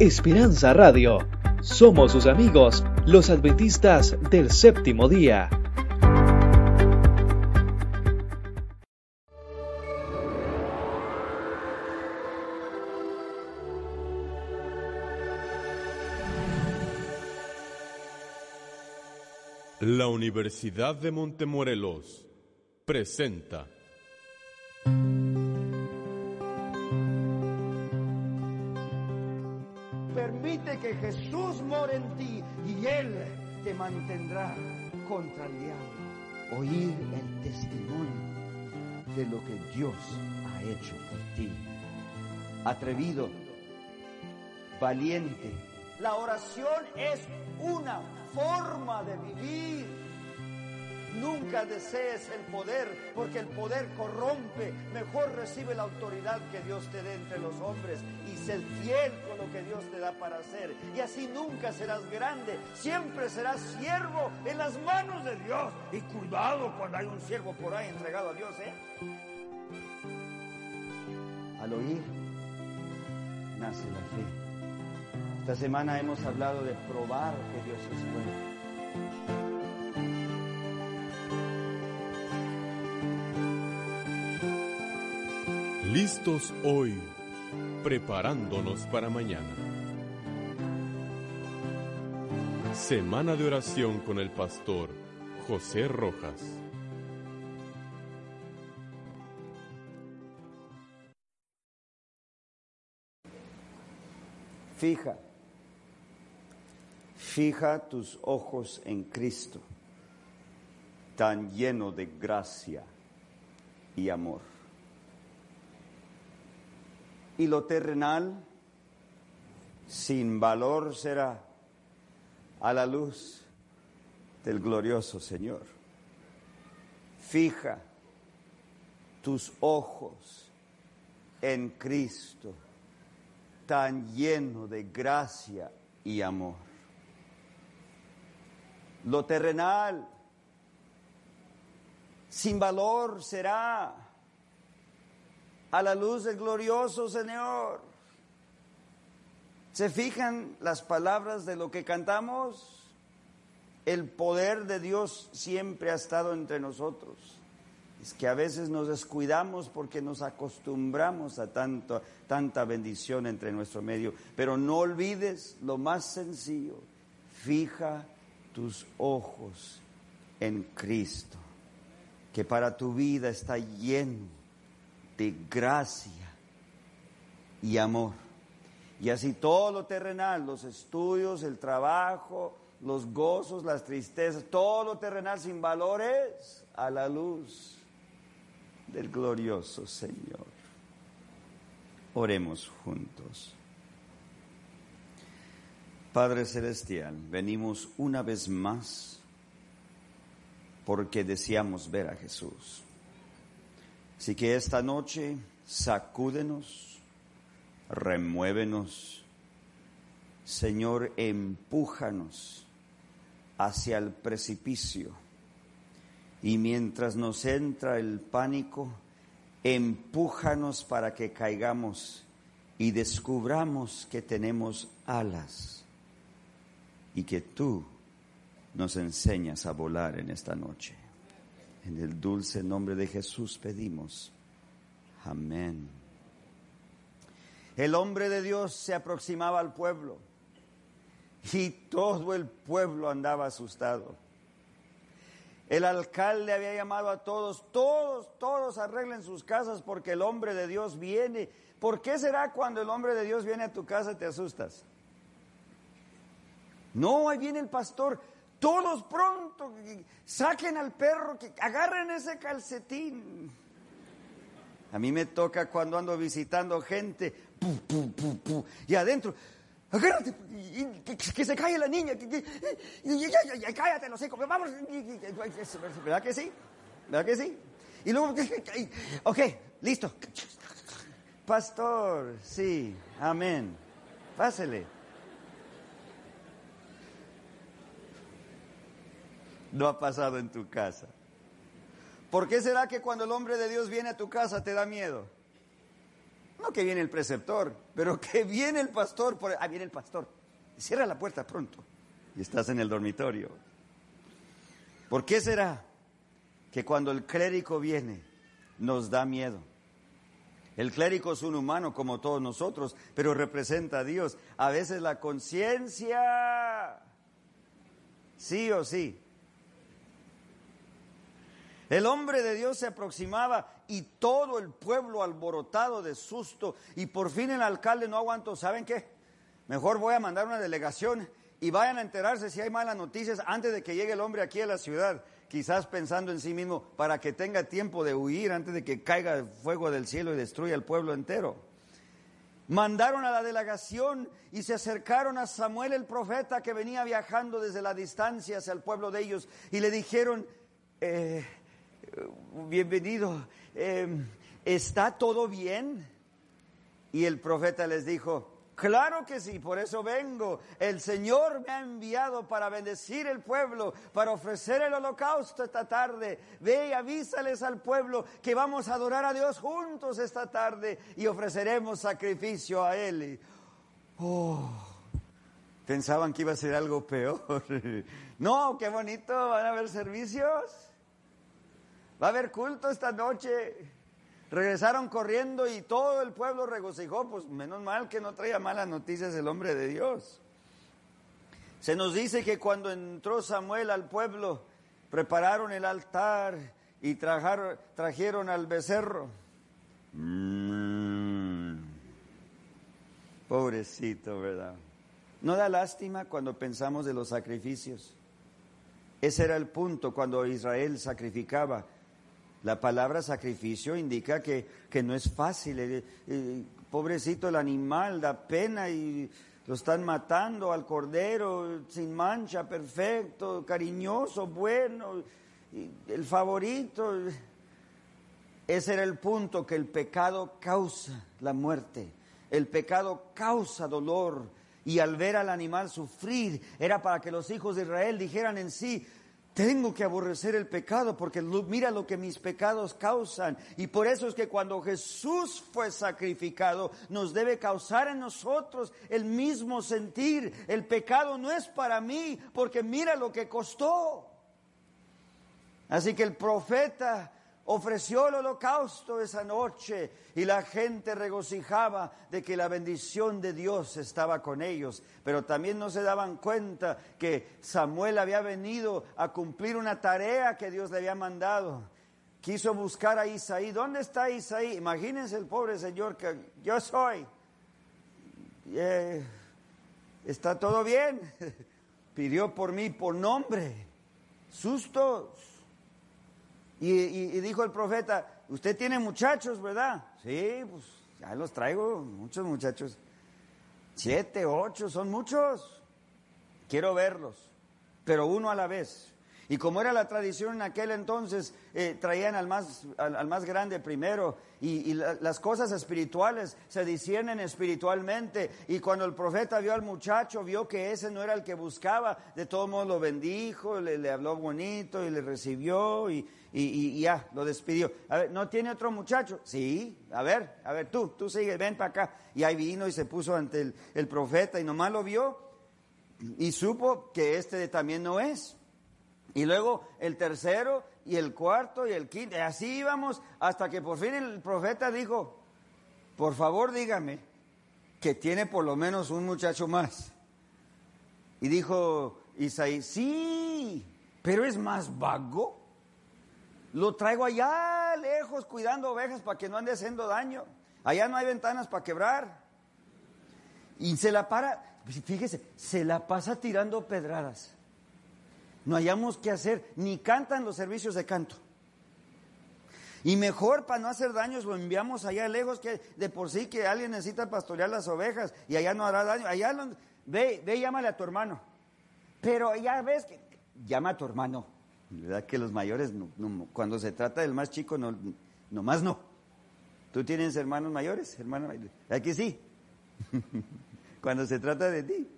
Esperanza Radio. Somos sus amigos, los adventistas del séptimo día. La Universidad de Montemorelos presenta Jesús more en ti y Él te mantendrá contra el diablo. Oír el testimonio de lo que Dios ha hecho por ti. Atrevido, valiente. La oración es una forma de vivir. Nunca desees el poder, porque el poder corrompe. Mejor recibe la autoridad que Dios te dé entre los hombres y sé fiel con lo que Dios te da para hacer. Y así nunca serás grande, siempre serás siervo en las manos de Dios. Y cuidado cuando hay un siervo por ahí entregado a Dios, ¿eh? Al oír, nace la fe. Esta semana hemos hablado de probar que Dios es bueno. Listos hoy, preparándonos para mañana. Semana de oración con el pastor José Rojas. Fija, fija tus ojos en Cristo, tan lleno de gracia y amor. Y lo terrenal, sin valor será a la luz del glorioso Señor. Fija tus ojos en Cristo tan lleno de gracia y amor. Lo terrenal, sin valor será a la luz del glorioso Señor. ¿Se fijan las palabras de lo que cantamos? El poder de Dios siempre ha estado entre nosotros. Es que a veces nos descuidamos porque nos acostumbramos a tanto, tanta bendición entre nuestro medio. Pero no olvides lo más sencillo. Fija tus ojos en Cristo, que para tu vida está lleno de gracia y amor. Y así todo lo terrenal, los estudios, el trabajo, los gozos, las tristezas, todo lo terrenal sin valores a la luz del glorioso Señor. Oremos juntos. Padre Celestial, venimos una vez más porque deseamos ver a Jesús. Así que esta noche sacúdenos, remuévenos, Señor, empújanos hacia el precipicio y mientras nos entra el pánico, empújanos para que caigamos y descubramos que tenemos alas y que tú nos enseñas a volar en esta noche. En el dulce nombre de Jesús pedimos. Amén. El hombre de Dios se aproximaba al pueblo y todo el pueblo andaba asustado. El alcalde había llamado a todos, todos, todos arreglen sus casas porque el hombre de Dios viene. ¿Por qué será cuando el hombre de Dios viene a tu casa te asustas? No, ahí viene el pastor. Todos pronto, saquen al perro, que agarren ese calcetín. A mí me toca cuando ando visitando gente, y adentro, agárrate, que, se calle la niña, y, cállate, no sé, vamos, ¿verdad que sí? ¿Verdad que sí? Y luego, ok, listo. Pastor, sí, amén. Pásele. No ha pasado en tu casa. ¿Por qué será que cuando el hombre de Dios viene a tu casa te da miedo? No que viene el preceptor, pero que viene el pastor. Por... Ah, viene el pastor. Cierra la puerta pronto. Y estás en el dormitorio. ¿Por qué será que cuando el clérigo viene nos da miedo? El clérigo es un humano como todos nosotros, pero representa a Dios. A veces la conciencia, sí o sí. El hombre de Dios se aproximaba y todo el pueblo alborotado de susto y por fin el alcalde no aguantó. ¿Saben qué? Mejor voy a mandar una delegación y vayan a enterarse si hay malas noticias antes de que llegue el hombre aquí a la ciudad, quizás pensando en sí mismo para que tenga tiempo de huir antes de que caiga el fuego del cielo y destruya el pueblo entero. Mandaron a la delegación y se acercaron a Samuel el profeta que venía viajando desde la distancia hacia el pueblo de ellos y le dijeron, eh, bienvenido, eh, ¿está todo bien? Y el profeta les dijo, Claro que sí, por eso vengo. El Señor me ha enviado para bendecir el pueblo, para ofrecer el holocausto esta tarde. Ve y avísales al pueblo que vamos a adorar a Dios juntos esta tarde y ofreceremos sacrificio a Él. Oh, pensaban que iba a ser algo peor. No, qué bonito, van a haber servicios. Va a haber culto esta noche. Regresaron corriendo y todo el pueblo regocijó, pues menos mal que no traía malas noticias el hombre de Dios. Se nos dice que cuando entró Samuel al pueblo, prepararon el altar y trajeron al becerro. Mm. Pobrecito, ¿verdad? ¿No da lástima cuando pensamos de los sacrificios? Ese era el punto cuando Israel sacrificaba la palabra sacrificio indica que, que no es fácil. Eh, eh, pobrecito el animal, da pena y lo están matando al cordero sin mancha, perfecto, cariñoso, bueno, el favorito. Ese era el punto que el pecado causa la muerte. El pecado causa dolor. Y al ver al animal sufrir, era para que los hijos de Israel dijeran en sí, tengo que aborrecer el pecado porque mira lo que mis pecados causan. Y por eso es que cuando Jesús fue sacrificado, nos debe causar en nosotros el mismo sentir. El pecado no es para mí porque mira lo que costó. Así que el profeta ofreció el holocausto esa noche y la gente regocijaba de que la bendición de Dios estaba con ellos, pero también no se daban cuenta que Samuel había venido a cumplir una tarea que Dios le había mandado. Quiso buscar a Isaí. ¿Dónde está Isaí? Imagínense el pobre señor que yo soy. Eh, está todo bien. Pidió por mí por nombre. Sustos y, dijo el profeta, usted tiene muchachos, ¿verdad? Sí, pues ya los traigo, muchos muchachos. Siete, ocho, son muchos. Quiero verlos, pero uno a la vez. Y como era la tradición en aquel entonces, eh, traían al más, al, más grande primero y, las cosas espirituales se disciernen espiritualmente. Y cuando el profeta vio al muchacho, vio que ese no era el que buscaba, de todo modo lo bendijo, le, le habló bonito y le recibió y, y, ya, lo despidió. A ver, ¿no tiene otro muchacho? Sí, a ver, a ver, tú, tú sigue, ven para acá. Y ahí vino y se puso ante el, profeta y nomás lo vio y supo que este también no es. Y luego el tercero y el cuarto y el quinto. Y así íbamos hasta que por fin el profeta dijo, por favor dígame que tiene por lo menos un muchacho más. Y dijo Isaí, sí, pero es más vago. Lo traigo allá lejos cuidando ovejas para que no ande haciendo daño. Allá no hay ventanas para quebrar. Y se la para, fíjese, se la pasa tirando pedradas no hayamos que hacer, ni cantan los servicios de canto. Y mejor para no hacer daños lo enviamos allá lejos que de por sí que alguien necesita pastorear las ovejas y allá no hará daño. Allá ve, ve, llámale a tu hermano. Pero ya ves que llama a tu hermano. ¿Verdad que los mayores, cuando se trata del más chico, no, nomás no? ¿Tú tienes hermanos mayores? Hermano, aquí sí. cuando se trata de ti.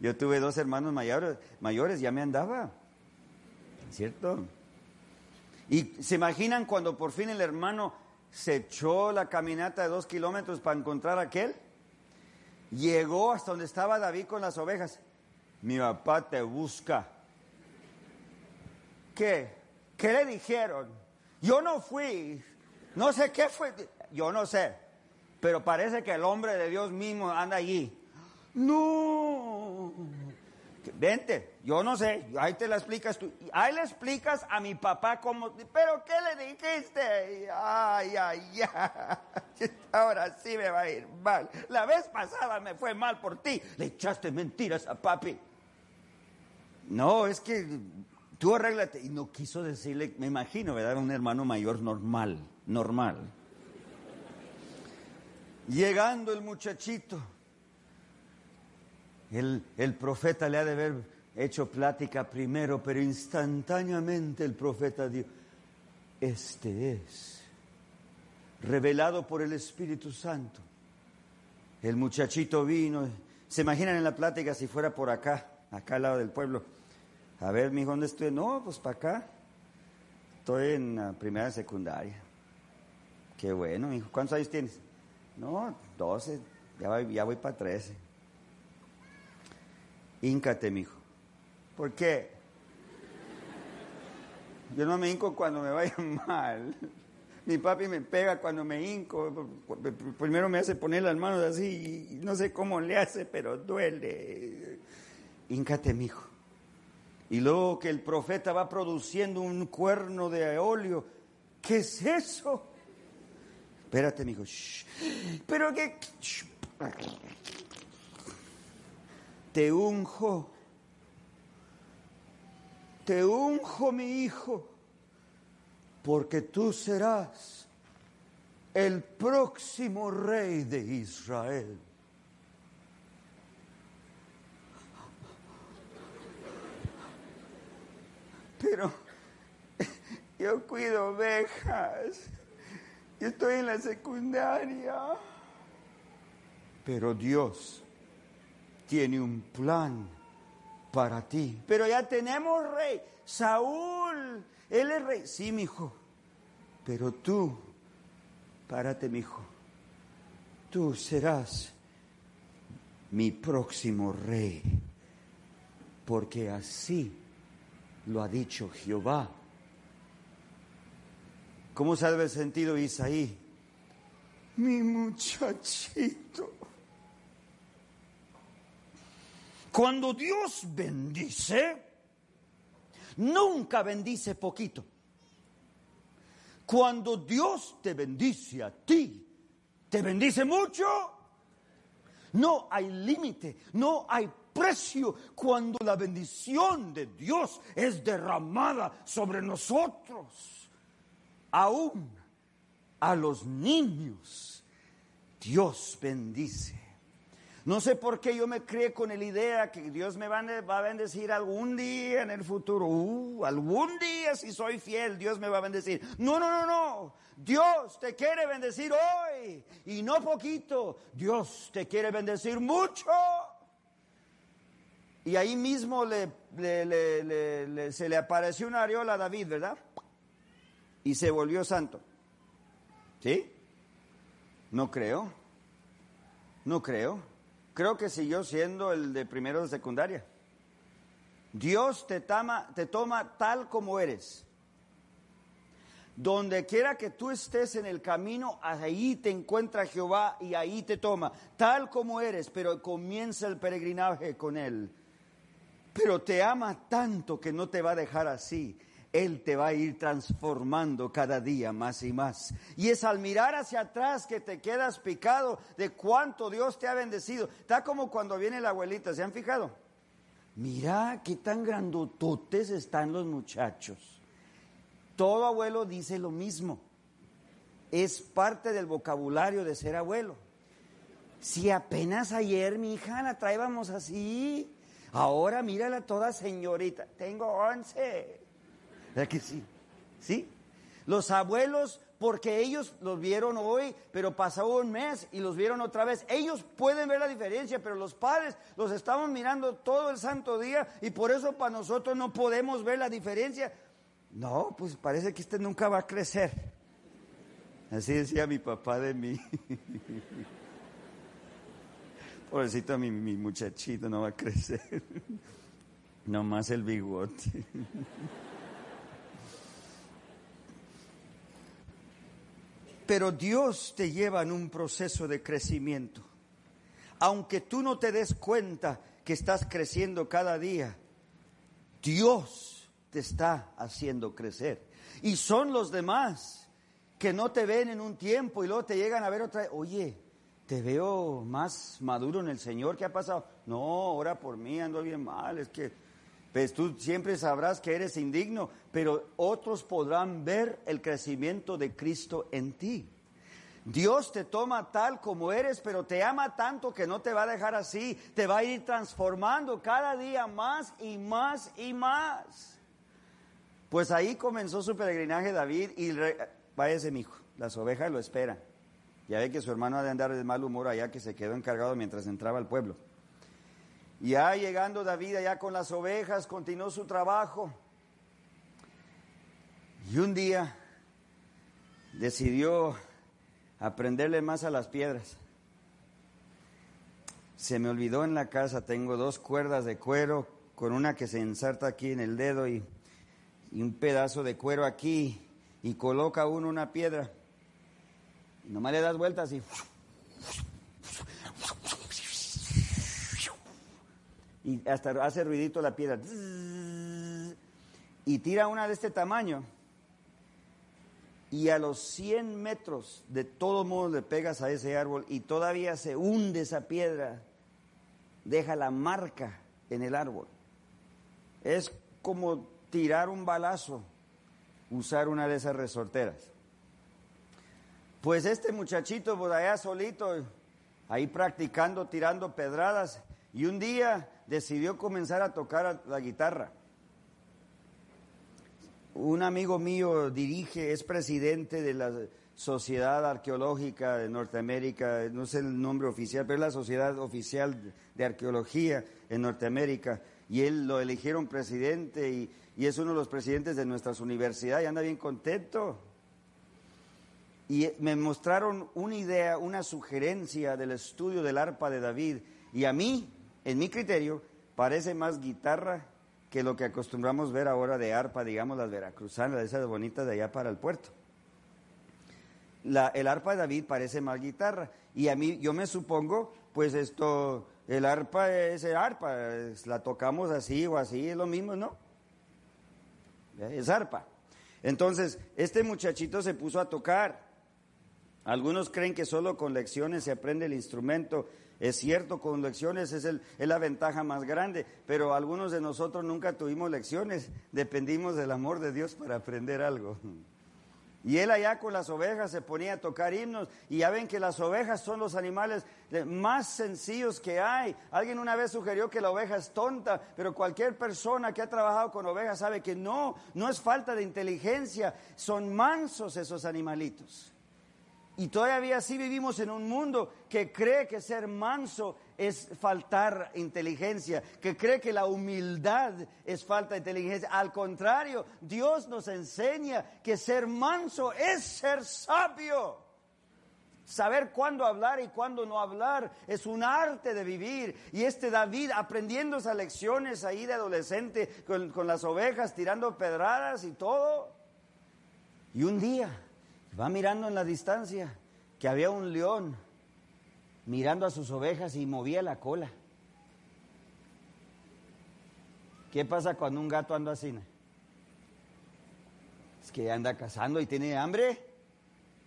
Yo tuve dos hermanos mayores, mayores ya me andaba. ¿Cierto? Y se imaginan cuando por fin el hermano se echó la caminata de dos kilómetros para encontrar a aquel. Llegó hasta donde estaba David con las ovejas. Mi papá te busca. ¿Qué? ¿Qué le dijeron? Yo no fui. No sé qué fue. Yo no sé. Pero parece que el hombre de Dios mismo anda allí. No. Vente, yo no sé, ahí te la explicas tú. Ahí le explicas a mi papá cómo, pero ¿qué le dijiste? Ay, ay, ay, ahora sí me va a ir mal. La vez pasada me fue mal por ti, le echaste mentiras a papi. No, es que tú arréglate. Y no quiso decirle, me imagino, ¿verdad? Un hermano mayor normal, normal. Llegando el muchachito el, profeta le ha de haber hecho plática primero, pero instantáneamente el profeta dijo, este es, revelado por el Espíritu Santo. El muchachito vino, se imaginan en la plática si fuera por acá, acá al lado del pueblo. A ver, mijo, ¿dónde estoy? No, pues para acá. Estoy en la primera secundaria. Qué bueno, mijo. ¿Cuántos años tienes? No, 12. Ya voy, ya voy para 13. Híncate, mijo. ¿Por qué? Yo no me hinco cuando me vaya mal. Mi papi me pega cuando me hinco. Primero me hace poner las manos así y no sé cómo le hace, pero duele. Híncate, mijo. Y luego que el profeta va produciendo un cuerno de óleo. ¿Qué es eso? Espérate, mijo. Pero qué te unjo, te unjo mi hijo, porque tú serás el próximo rey de Israel. Pero yo cuido ovejas, yo estoy en la secundaria, pero Dios tiene un plan para ti. Pero ya tenemos rey. Saúl, él es rey. Sí, mi hijo. Pero tú, párate, mi hijo. Tú serás mi próximo rey. Porque así lo ha dicho Jehová. ¿Cómo se el sentido Isaí? Mi muchachito. Cuando Dios bendice, nunca bendice poquito. Cuando Dios te bendice a ti, te bendice mucho. No hay límite, no hay precio cuando la bendición de Dios es derramada sobre nosotros. Aún a los niños, Dios bendice. No sé por qué yo me crié con la idea que Dios me va a bendecir algún día en el futuro. Uh, algún día si soy fiel, Dios me va a bendecir. No, no, no, no. Dios te quiere bendecir hoy y no poquito. Dios te quiere bendecir mucho. Y ahí mismo le, se le apareció una areola a David, ¿verdad? Y se volvió santo. ¿Sí? No creo. No creo creo que siguió siendo el de primero de secundaria. Dios te, tama, te toma tal como eres. Donde quiera que tú estés en el camino, ahí te encuentra Jehová y ahí te toma, tal como eres, pero comienza el peregrinaje con Él. Pero te ama tanto que no te va a dejar así. Él te va a ir transformando cada día más y más. Y es al mirar hacia atrás que te quedas picado de cuánto Dios te ha bendecido. Está como cuando viene la abuelita, ¿se han fijado? Mira qué tan grandototes están los muchachos. Todo abuelo dice lo mismo. Es parte del vocabulario de ser abuelo. Si apenas ayer mi hija la traíamos así, ahora mírala toda señorita. Tengo once. ¿Verdad que sí? ¿Sí? Los abuelos, porque ellos los vieron hoy, pero pasó un mes y los vieron otra vez. Ellos pueden ver la diferencia, pero los padres los estamos mirando todo el santo día y por eso para nosotros no podemos ver la diferencia. No, pues parece que este nunca va a crecer. Así decía mi papá de mí. Pobrecito mi, mi muchachito no va a crecer. Nomás el bigote. Pero Dios te lleva en un proceso de crecimiento. Aunque tú no te des cuenta que estás creciendo cada día, Dios te está haciendo crecer. Y son los demás que no te ven en un tiempo y luego te llegan a ver otra vez. Oye, te veo más maduro en el Señor. ¿Qué ha pasado? No, ora por mí, ando bien mal. Es que pues tú siempre sabrás que eres indigno, pero otros podrán ver el crecimiento de Cristo en ti. Dios te toma tal como eres, pero te ama tanto que no te va a dejar así, te va a ir transformando cada día más y más y más. Pues ahí comenzó su peregrinaje David y váyase mi hijo, las ovejas lo esperan. Ya ve que su hermano ha de andar de mal humor allá que se quedó encargado mientras entraba al pueblo. Ya llegando David allá con las ovejas, continuó su trabajo. Y un día decidió aprenderle más a las piedras. Se me olvidó en la casa, tengo dos cuerdas de cuero con una que se ensarta aquí en el dedo y, y un pedazo de cuero aquí y coloca uno una piedra. Y nomás le das vueltas y y hasta hace ruidito la piedra. Y tira una de este tamaño. Y a los 100 metros de todo modo le pegas a ese árbol y todavía se hunde esa piedra. Deja la marca en el árbol. Es como tirar un balazo, usar una de esas resorteras. Pues este muchachito por allá solito, ahí practicando, tirando pedradas, y un día decidió comenzar a tocar la guitarra. Un amigo mío dirige, es presidente de la Sociedad Arqueológica de Norteamérica, no sé el nombre oficial, pero es la Sociedad Oficial de Arqueología en Norteamérica, y él lo eligieron presidente y, y es uno de los presidentes de nuestras universidades y anda bien contento. Y me mostraron una idea, una sugerencia del estudio del arpa de David, y a mí en mi criterio, parece más guitarra que lo que acostumbramos ver ahora de arpa, digamos las veracruzanas, esas bonitas de allá para el puerto. La, el arpa de David parece más guitarra. Y a mí, yo me supongo, pues esto, el arpa es el arpa, la tocamos así o así, es lo mismo, ¿no? Es arpa. Entonces, este muchachito se puso a tocar. Algunos creen que solo con lecciones se aprende el instrumento. Es cierto, con lecciones es, el, es la ventaja más grande, pero algunos de nosotros nunca tuvimos lecciones, dependimos del amor de Dios para aprender algo. Y él allá con las ovejas se ponía a tocar himnos y ya ven que las ovejas son los animales más sencillos que hay. Alguien una vez sugirió que la oveja es tonta, pero cualquier persona que ha trabajado con ovejas sabe que no, no es falta de inteligencia, son mansos esos animalitos. Y todavía sí vivimos en un mundo que cree que ser manso es faltar inteligencia, que cree que la humildad es falta de inteligencia. Al contrario, Dios nos enseña que ser manso es ser sabio. Saber cuándo hablar y cuándo no hablar es un arte de vivir. Y este David aprendiendo esas lecciones ahí de adolescente con, con las ovejas, tirando pedradas y todo. Y un día Va mirando en la distancia que había un león mirando a sus ovejas y movía la cola. ¿Qué pasa cuando un gato anda así? Es que anda cazando y tiene hambre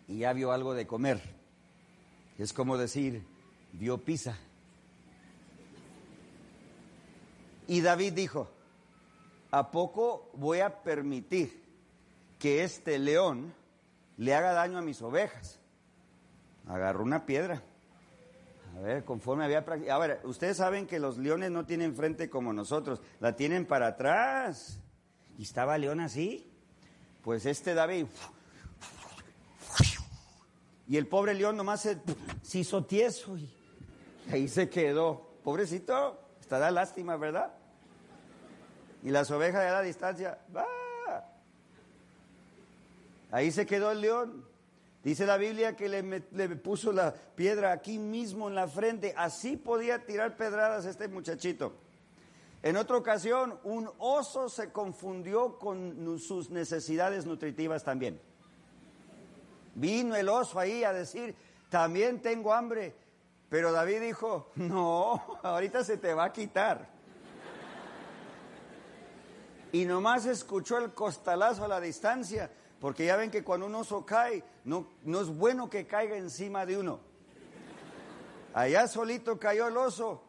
y ya vio algo de comer. Es como decir, vio pizza. Y David dijo, ¿a poco voy a permitir que este león le haga daño a mis ovejas. Agarró una piedra. A ver, conforme había practicado. A ver, ustedes saben que los leones no tienen frente como nosotros, la tienen para atrás. Y estaba león así. Pues este David. Y el pobre león nomás se, hizo tieso y ahí se quedó. Pobrecito, está da lástima, ¿verdad? Y las ovejas de la distancia, va. Ahí se quedó el león. Dice la Biblia que le, puso la piedra aquí mismo en la frente. Así podía tirar pedradas este muchachito. En otra ocasión, un oso se confundió con sus necesidades nutritivas también. Vino el oso ahí a decir, también tengo hambre. Pero David dijo, no, ahorita se te va a quitar. Y nomás escuchó el costalazo a la distancia, porque ya ven que cuando un oso cae, no, no es bueno que caiga encima de uno. Allá solito cayó el oso,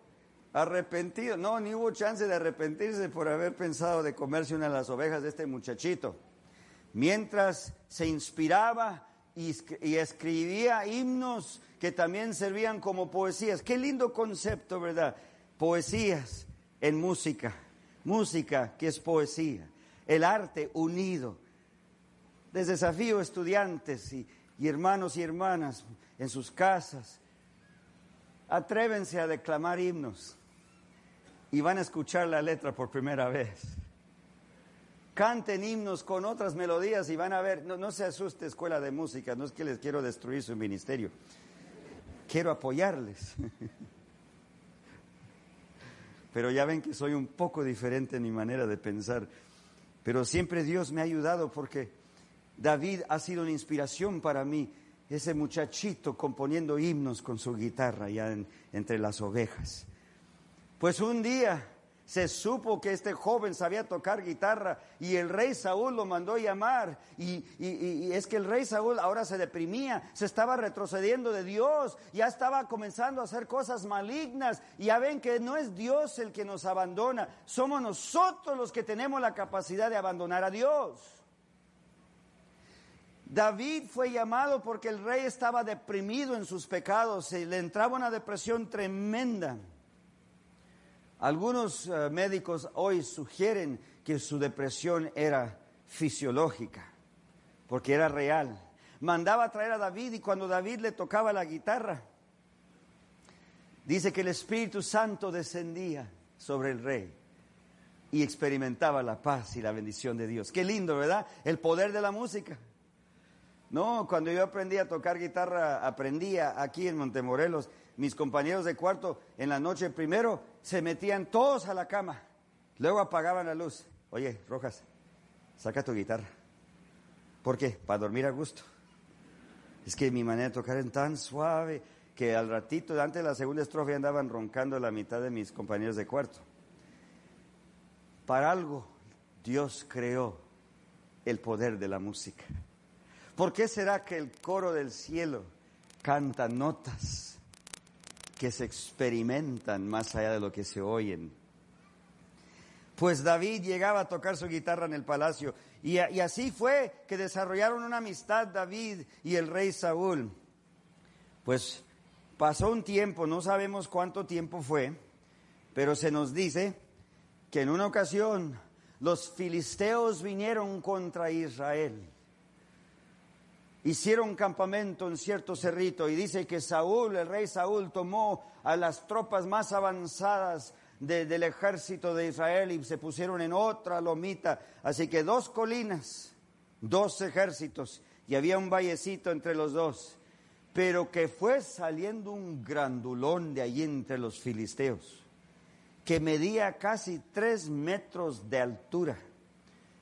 arrepentido. No, ni hubo chance de arrepentirse por haber pensado de comerse una de las ovejas de este muchachito. Mientras se inspiraba y, escribía himnos que también servían como poesías. Qué lindo concepto, ¿verdad? Poesías en música. Música que es poesía. El arte unido. Les desafío estudiantes y, y hermanos y hermanas en sus casas. Atrévense a declamar himnos y van a escuchar la letra por primera vez. Canten himnos con otras melodías y van a ver, no, no, se asuste escuela de música, no es que les quiero destruir su ministerio, quiero apoyarles. Pero ya ven que soy un poco diferente en mi manera de pensar, pero siempre Dios me ha ayudado porque David ha sido una inspiración para mí, ese muchachito componiendo himnos con su guitarra ya entre las ovejas. Pues un día se supo que este joven sabía tocar guitarra y el rey Saúl lo mandó llamar y, y, es que el rey Saúl ahora se deprimía, se estaba retrocediendo de Dios, ya estaba comenzando a hacer cosas malignas y ya ven que no es Dios el que nos abandona, somos nosotros los que tenemos la capacidad de abandonar a Dios. David fue llamado porque el rey estaba deprimido en sus pecados, y le entraba una depresión tremenda. Algunos eh, médicos hoy sugieren que su depresión era fisiológica, porque era real. Mandaba traer a David y cuando David le tocaba la guitarra, dice que el Espíritu Santo descendía sobre el rey y experimentaba la paz y la bendición de Dios. Qué lindo, ¿verdad? El poder de la música. No, cuando yo aprendí a tocar guitarra, aprendía aquí en Montemorelos, mis compañeros de cuarto en la noche primero se metían todos a la cama, luego apagaban la luz. Oye, Rojas, saca tu guitarra. ¿Por qué? Para dormir a gusto. Es que mi manera de tocar es tan suave que al ratito, antes de la segunda estrofa, andaban roncando la mitad de mis compañeros de cuarto. Para algo, Dios creó el poder de la música. ¿Por qué será que el coro del cielo canta notas que se experimentan más allá de lo que se oyen. Pues David llegaba a tocar su guitarra en el palacio y, y, así fue que desarrollaron una amistad David y el rey Saúl. Pues pasó un tiempo, no sabemos cuánto tiempo fue, pero se nos dice que en una ocasión los filisteos vinieron contra Israel hicieron campamento en cierto cerrito y dice que Saúl, el rey Saúl, tomó a las tropas más avanzadas del ejército de Israel y se pusieron en otra lomita. Así que dos colinas, dos ejércitos y había un vallecito entre los dos. Pero que fue saliendo un grandulón de allí entre los filisteos, que medía casi tres metros de altura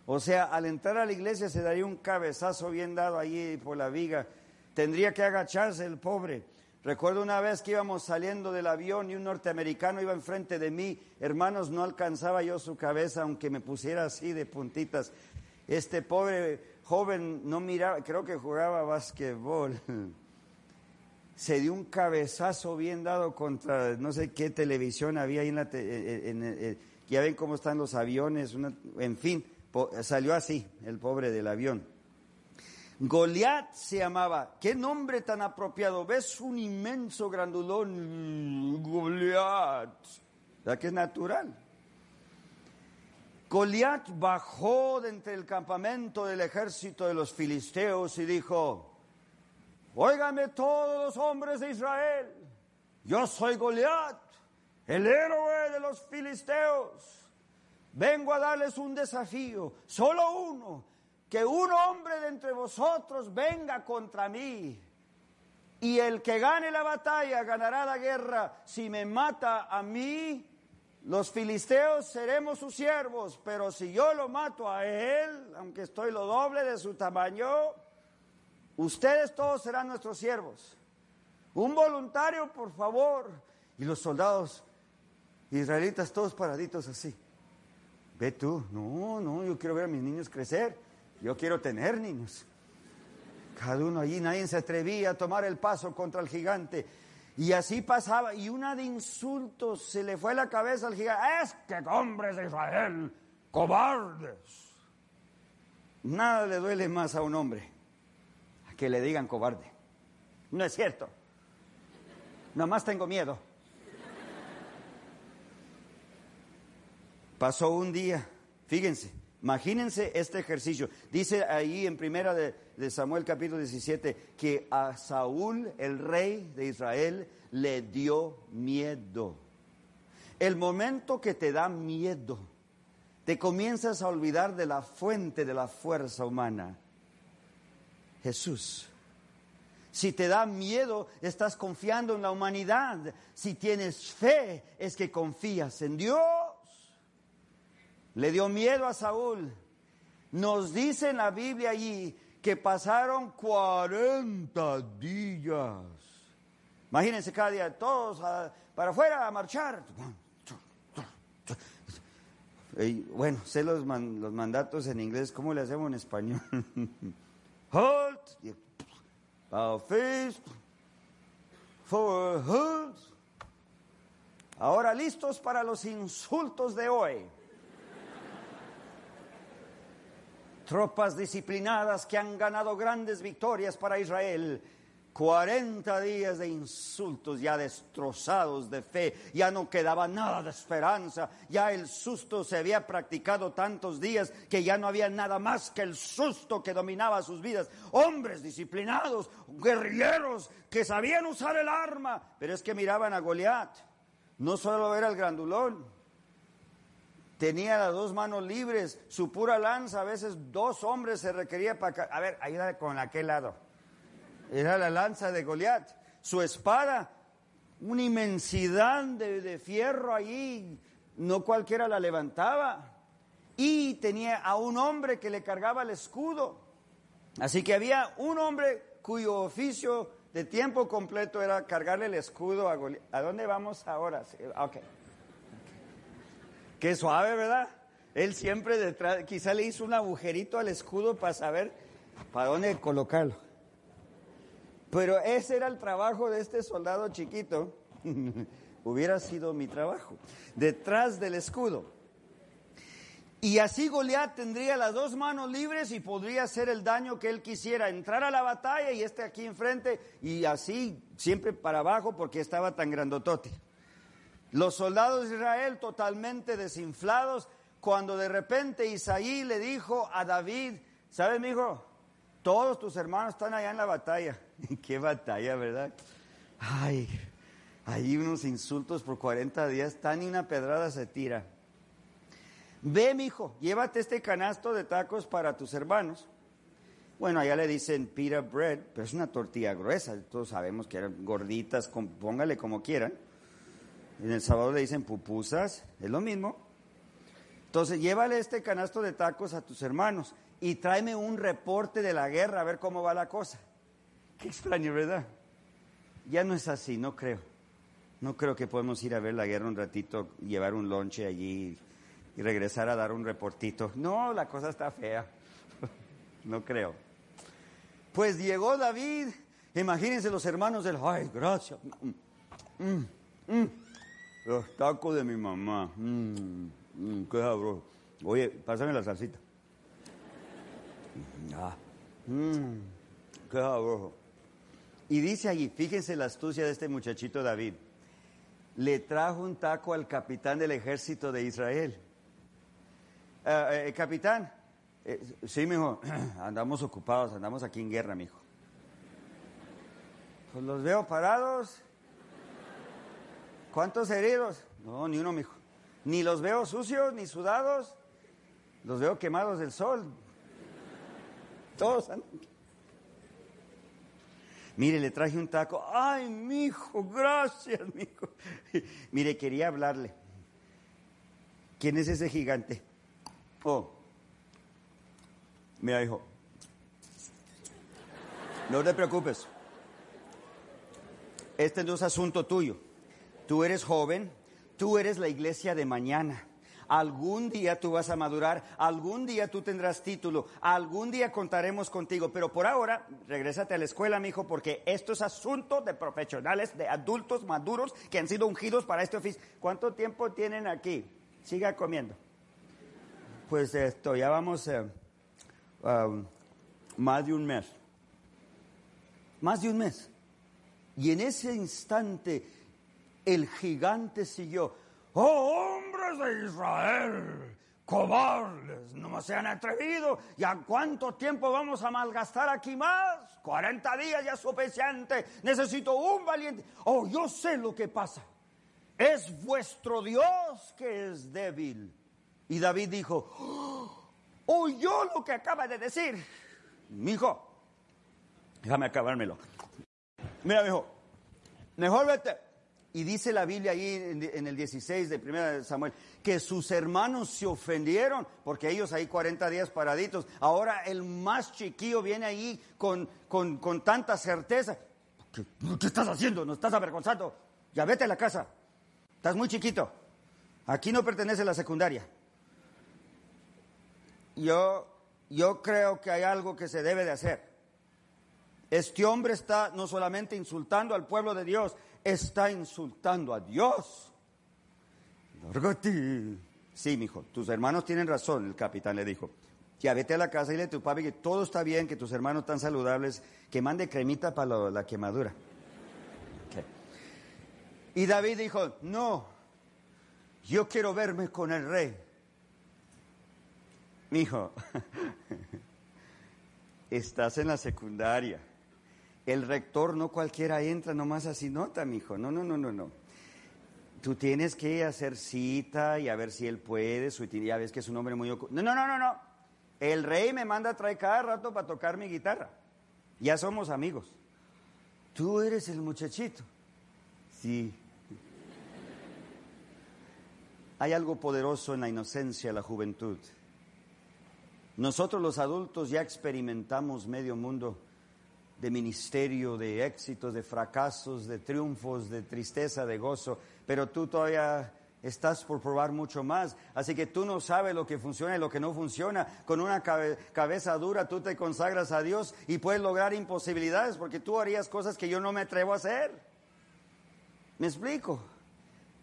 o sea, al entrar a la iglesia se daría un cabezazo bien dado allí por la viga. Tendría que agacharse el pobre. Recuerdo una vez que íbamos saliendo del avión y un norteamericano iba enfrente de mí. Hermanos, no alcanzaba yo su cabeza aunque me pusiera así de puntitas. Este pobre joven no miraba, creo que jugaba básquetbol. Se dio un cabezazo bien dado contra no sé qué televisión había ahí en la... ya ven cómo están los aviones, en fin salió así, el pobre del avión. Goliat se llamaba. Qué nombre tan apropiado. ¿Ves un inmenso grandulón? Goliat. ¿Verdad que es natural? Goliat bajó de entre el campamento del ejército de los filisteos y dijo, Óigame todos los hombres de Israel, yo soy Goliat, el héroe de los filisteos. Vengo a darles un desafío, solo uno, que un hombre de entre vosotros venga contra mí. Y el que gane la batalla ganará la guerra. Si me mata a mí, los filisteos seremos sus siervos. Pero si yo lo mato a él, aunque estoy lo doble de su tamaño, ustedes todos serán nuestros siervos. Un voluntario, por favor. Y los soldados israelitas todos paraditos así. Ve tú, no, no, yo quiero ver a mis niños crecer. Yo quiero tener niños. Cada uno allí, nadie se atrevía a tomar el paso contra el gigante. Y así pasaba, y una de insultos se le fue la cabeza al gigante. Es que hombres de Israel, cobardes. Nada le duele más a un hombre a que le digan cobarde. No es cierto. Nada más tengo miedo. Pasó un día, fíjense, imagínense este ejercicio. Dice ahí en primera de, de, Samuel capítulo 17 que a Saúl, el rey de Israel, le dio miedo. El momento que te da miedo, te comienzas a olvidar de la fuente de la fuerza humana, Jesús. Si te da miedo, estás confiando en la humanidad. Si tienes fe, es que confías en Dios. Le dio miedo a Saúl. Nos dice en la Biblia allí que pasaron 40 días. Imagínense cada día todos para afuera a marchar. Bueno, sé los, man, los, mandatos en inglés, ¿cómo le hacemos en español? Halt, face, forward, halt. Ahora listos para los insultos de hoy. Tropas disciplinadas que han ganado grandes victorias para Israel. 40 días de insultos ya destrozados de fe, ya no quedaba nada de esperanza, ya el susto se había practicado tantos días que ya no había nada más que el susto que dominaba sus vidas. Hombres disciplinados, guerrilleros que sabían usar el arma, pero es que miraban a Goliat, no solo era el grandulón, tenía las dos manos libres, su pura lanza, a veces dos hombres se requería para... A ver, ayúdame con aquel lado. Era la lanza de Goliat. Su espada, una inmensidad de, de fierro allí, no cualquiera la levantaba. Y tenía a un hombre que le cargaba el escudo. Así que había un hombre cuyo oficio de tiempo completo era cargarle el escudo a Goliat. ¿A dónde vamos ahora? Ok. Qué suave, ¿verdad? Él siempre detrás, quizá le hizo un agujerito al escudo para saber para dónde colocarlo. Pero ese era el trabajo de este soldado chiquito. Hubiera sido mi trabajo. Detrás del escudo. Y así Goliat tendría las dos manos libres y podría hacer el daño que él quisiera, entrar a la batalla y este aquí enfrente y así siempre para abajo porque estaba tan grandotote. Los soldados de Israel totalmente desinflados, cuando de repente Isaí le dijo a David, ¿sabes, mi hijo? Todos tus hermanos están allá en la batalla. Qué batalla, ¿verdad? Ay, hay unos insultos por 40 días, tan y una pedrada se tira. Ve, mi hijo, llévate este canasto de tacos para tus hermanos. Bueno, allá le dicen pita bread, pero es una tortilla gruesa. Todos sabemos que eran gorditas, póngale como quieran. En El sábado le dicen pupusas, es lo mismo. Entonces, llévale este canasto de tacos a tus hermanos y tráeme un reporte de la guerra a ver cómo va la cosa. Qué extraño, ¿verdad? Ya no es así, no creo. No creo que podemos ir a ver la guerra un ratito, llevar un lonche allí y regresar a dar un reportito. No, la cosa está fea. no creo. Pues llegó David. Imagínense los hermanos del, ay, gracias. Mm, mm, mm. Los tacos de mi mamá. Mmm, mmm, qué sabroso. Oye, pásame la salsita. Ah, mmm, qué sabroso. Y dice allí, fíjense la astucia de este muchachito David. Le trajo un taco al capitán del ejército de Israel. Eh, capitán, eh, sí, mijo, andamos ocupados, andamos aquí en guerra, mijo. Pues los veo parados ¿Cuántos heridos? No, ni uno, mijo. Ni los veo sucios, ni sudados. Los veo quemados del sol. Todos. Mire, le traje un taco. Ay, mi hijo, gracias, mi hijo. Mire, quería hablarle. ¿Quién es ese gigante? Oh, mira, hijo. No te preocupes. Este no es asunto tuyo. Tú eres joven, tú eres la iglesia de mañana. Algún día tú vas a madurar, algún día tú tendrás título, algún día contaremos contigo, pero por ahora, regrésate a la escuela, mi hijo, porque esto es asunto de profesionales, de adultos maduros que han sido ungidos para este oficio. ¿Cuánto tiempo tienen aquí? Siga comiendo. Pues esto, ya vamos a más de un mes. Más de un mes. Y en ese instante el gigante siguió. ¡Oh, hombres de Israel! ¡Cobardes! No se han atrevido. ¿Y a cuánto tiempo vamos a malgastar aquí más? 40 días ya es suficiente. Necesito un valiente. Oh, yo sé lo que pasa. Es vuestro Dios que es débil. Y David dijo, oh, yo lo que acaba de decir. Mi hijo, déjame acabármelo. Mira, mi hijo, mejor vete. Y dice la Biblia ahí en, el 16 de 1 Samuel que sus hermanos se ofendieron porque ellos ahí 40 días paraditos. Ahora el más chiquillo viene ahí con, con, con tanta certeza. ¿Qué, ¿Qué, estás haciendo? ¿No estás avergonzando? Ya vete a la casa. Estás muy chiquito. Aquí no pertenece la secundaria. Yo, yo creo que hay algo que se debe de hacer. Este hombre está no solamente insultando al pueblo de Dios, está insultando a Dios. ti. Sí, mijo, tus hermanos tienen razón, el capitán le dijo. Ya vete a la casa y le a tu papi que todo está bien, que tus hermanos están saludables, que mande cremita para la quemadura. Y David dijo, no, yo quiero verme con el rey. Mijo, estás en la secundaria. El rector no cualquiera entra nomás así nota, mijo. No, no, no, no, no. Tú tienes que hacer cita y a ver si él puede. Su, ya ves que es un hombre muy. No, no, no, no, no. El rey me manda a traer cada rato para tocar mi guitarra. Ya somos amigos. Tú eres el muchachito. Sí. Hay algo poderoso en la inocencia, la juventud. Nosotros los adultos ya experimentamos medio mundo de ministerio, de éxitos, de fracasos, de triunfos, de tristeza, de gozo, pero tú todavía estás por probar mucho más. Así que tú no sabes lo que funciona y lo que no funciona. Con una cabeza dura tú te consagras a Dios y puedes lograr imposibilidades porque tú harías cosas que yo no me atrevo a hacer. ¿Me explico?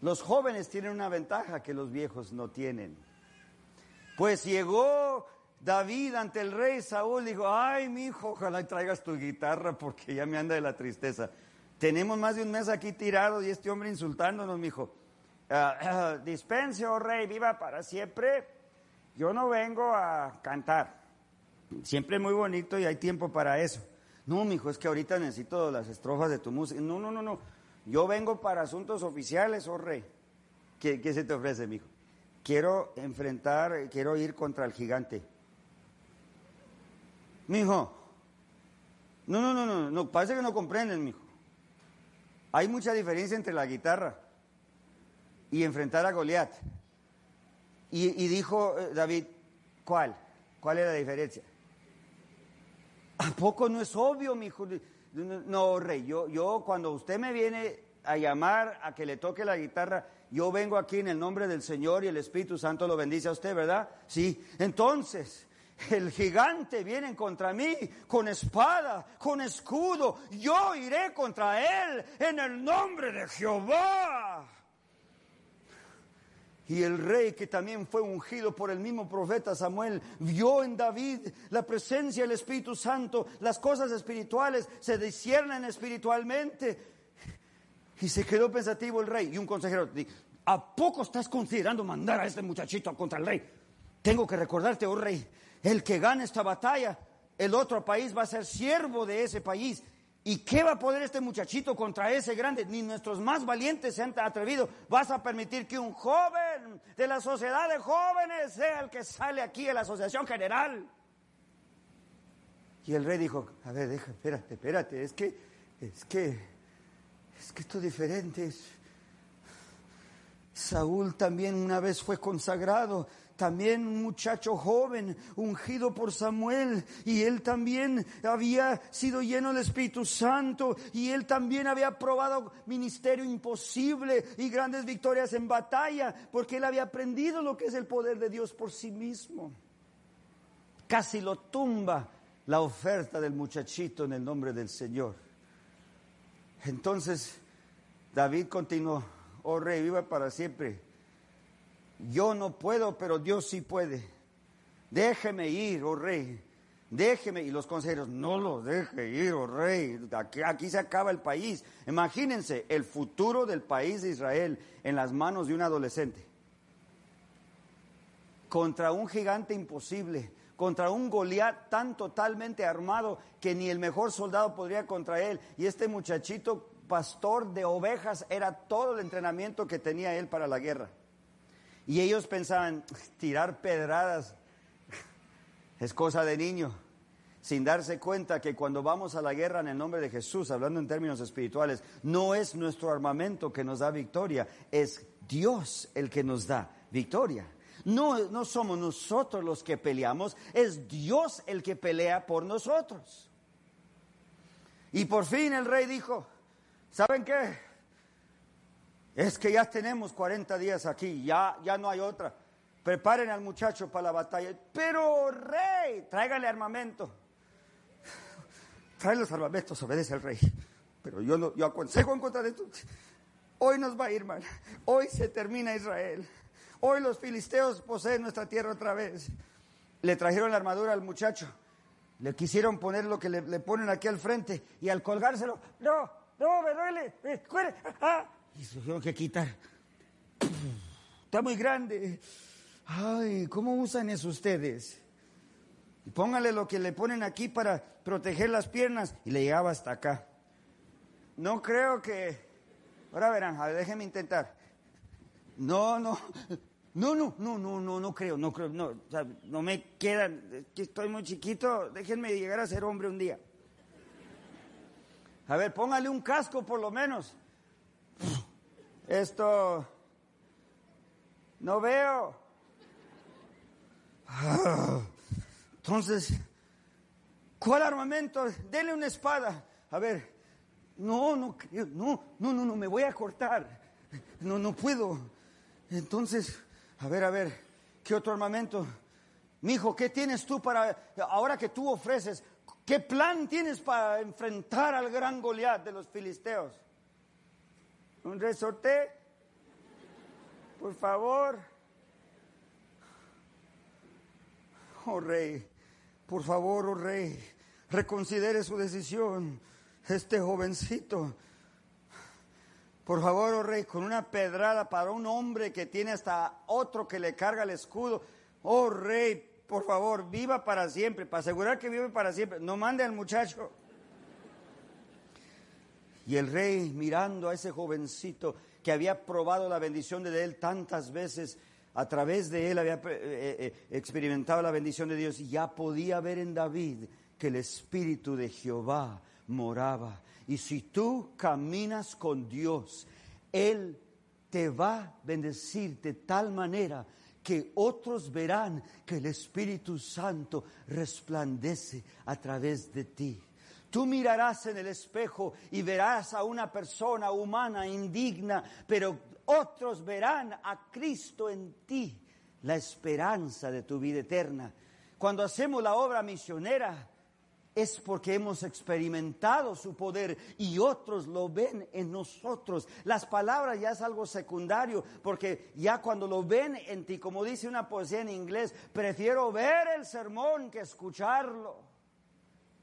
Los jóvenes tienen una ventaja que los viejos no tienen. Pues llegó David ante el rey Saúl dijo, ay mi hijo, ojalá traigas tu guitarra porque ya me anda de la tristeza. Tenemos más de un mes aquí tirado y este hombre insultándonos, mi hijo. Uh, dispense, oh rey, viva para siempre. Yo no vengo a cantar. Siempre muy bonito y hay tiempo para eso. No, mi hijo, es que ahorita necesito las estrofas de tu música. No, no, no, no. Yo vengo para asuntos oficiales, oh rey. ¿Qué, qué se te ofrece, mi hijo? Quiero enfrentar, quiero ir contra el gigante. Mijo, no, no, no, no, no, parece que no comprenden, mijo. Hay mucha diferencia entre la guitarra y enfrentar a Goliat. Y, dijo eh, David, ¿cuál? ¿Cuál es la diferencia? ¿A poco no es obvio, mijo? No, rey, yo, yo cuando usted me viene a llamar a que le toque la guitarra, yo vengo aquí en el nombre del Señor y el Espíritu Santo lo bendice a usted, ¿verdad? Sí. Entonces, el gigante viene contra mí con espada, con escudo. Yo iré contra él en el nombre de Jehová. Y el rey, que también fue ungido por el mismo profeta Samuel, vio en David la presencia del Espíritu Santo, las cosas espirituales se disciernen espiritualmente. Y se quedó pensativo el rey. Y un consejero ¿a poco estás considerando mandar a este muchachito contra el rey? Tengo que recordarte, oh rey, el que gane esta batalla, el otro país va a ser siervo de ese país. ¿Y qué va a poder este muchachito contra ese grande? Ni nuestros más valientes se han atrevido. Vas a permitir que un joven de la sociedad de jóvenes sea el que sale aquí en la Asociación General. Y el rey dijo, a ver, deja, espérate, espérate, es que, es que, es que esto es diferente. Saúl también una vez fue consagrado, también un muchacho joven, ungido por Samuel, y él también había sido lleno del Espíritu Santo, y él también había probado ministerio imposible y grandes victorias en batalla, porque él había aprendido lo que es el poder de Dios por sí mismo. Casi lo tumba la oferta del muchachito en el nombre del Señor. Entonces David continuó, oh rey, viva para siempre yo no puedo, pero Dios sí puede. Déjeme ir, oh rey. Déjeme. Y los consejeros, no lo deje ir, oh rey. Aquí, aquí, se acaba el país. Imagínense el futuro del país de Israel en las manos de un adolescente. Contra un gigante imposible. Contra un Goliat tan totalmente armado que ni el mejor soldado podría contra él. Y este muchachito, pastor de ovejas, era todo el entrenamiento que tenía él para la guerra. Y ellos pensaban, tirar pedradas es cosa de niño, sin darse cuenta que cuando vamos a la guerra en el nombre de Jesús, hablando en términos espirituales, no es nuestro armamento que nos da victoria, es Dios el que nos da victoria. No, no somos nosotros los que peleamos, es Dios el que pelea por nosotros. Y por fin el rey dijo, ¿saben qué? Es que ya tenemos 40 días aquí, ya, ya no hay otra. Preparen al muchacho para la batalla. Pero rey, tráigale armamento. Trae los armamentos, obedece al rey. Pero yo, no, yo aconsejo en contra de esto. Hoy nos va a ir mal. Hoy se termina Israel. Hoy los filisteos poseen nuestra tierra otra vez. Le trajeron la armadura al muchacho. Le quisieron poner lo que le, ponen aquí al frente. Y al colgárselo, no, no, me duele. Me, ah, y se que quitar. Está muy grande. Ay, ¿cómo usan eso ustedes? Y póngale lo que le ponen aquí para proteger las piernas. Y le llegaba hasta acá. No creo que... Ahora verán, a ver, déjenme intentar. No, no, no, no, no, no, no, no creo, no creo, no, no me quedan, que estoy muy chiquito, déjenme llegar a ser hombre un día. A ver, póngale un casco por lo menos. Esto no veo. Entonces, ¿cuál armamento? Dele una espada. A ver, no, no, no, no, no, no, me voy a cortar. No, no puedo. Entonces, a ver, a ver, ¿qué otro armamento? Mijo, ¿qué tienes tú para, ahora que tú ofreces, qué plan tienes para enfrentar al gran Goliat de los filisteos? Un resorte, por favor. Oh rey, por favor, oh rey, reconsidere su decisión. Este jovencito, por favor, oh rey, con una pedrada para un hombre que tiene hasta otro que le carga el escudo. Oh rey, por favor, viva para siempre, para asegurar que vive para siempre. No mande al muchacho. Y el rey mirando a ese jovencito que había probado la bendición de él tantas veces, a través de él había eh, eh, eh, experimentado la bendición de Dios y ya podía ver en David que el Espíritu de Jehová moraba. Y si tú caminas con Dios, Él te va a bendecir de tal manera que otros verán que el Espíritu Santo resplandece a través de ti. Tú mirarás en el espejo y verás a una persona humana, indigna, pero otros verán a Cristo en ti, la esperanza de tu vida eterna. Cuando hacemos la obra misionera, es porque hemos experimentado su poder y otros lo ven en nosotros. Las palabras ya es algo secundario, porque ya cuando lo ven en ti, como dice una poesía en inglés, prefiero ver el sermón que escucharlo.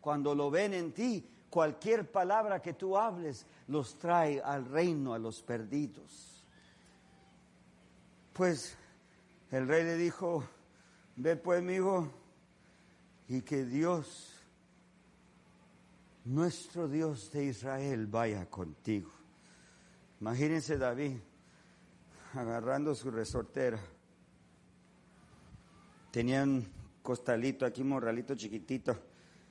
Cuando lo ven en ti, cualquier palabra que tú hables los trae al reino, a los perdidos. Pues el rey le dijo, ve pues mi hijo, y que Dios, nuestro Dios de Israel, vaya contigo. Imagínense David agarrando su resortera. Tenía un costalito aquí, morralito chiquitito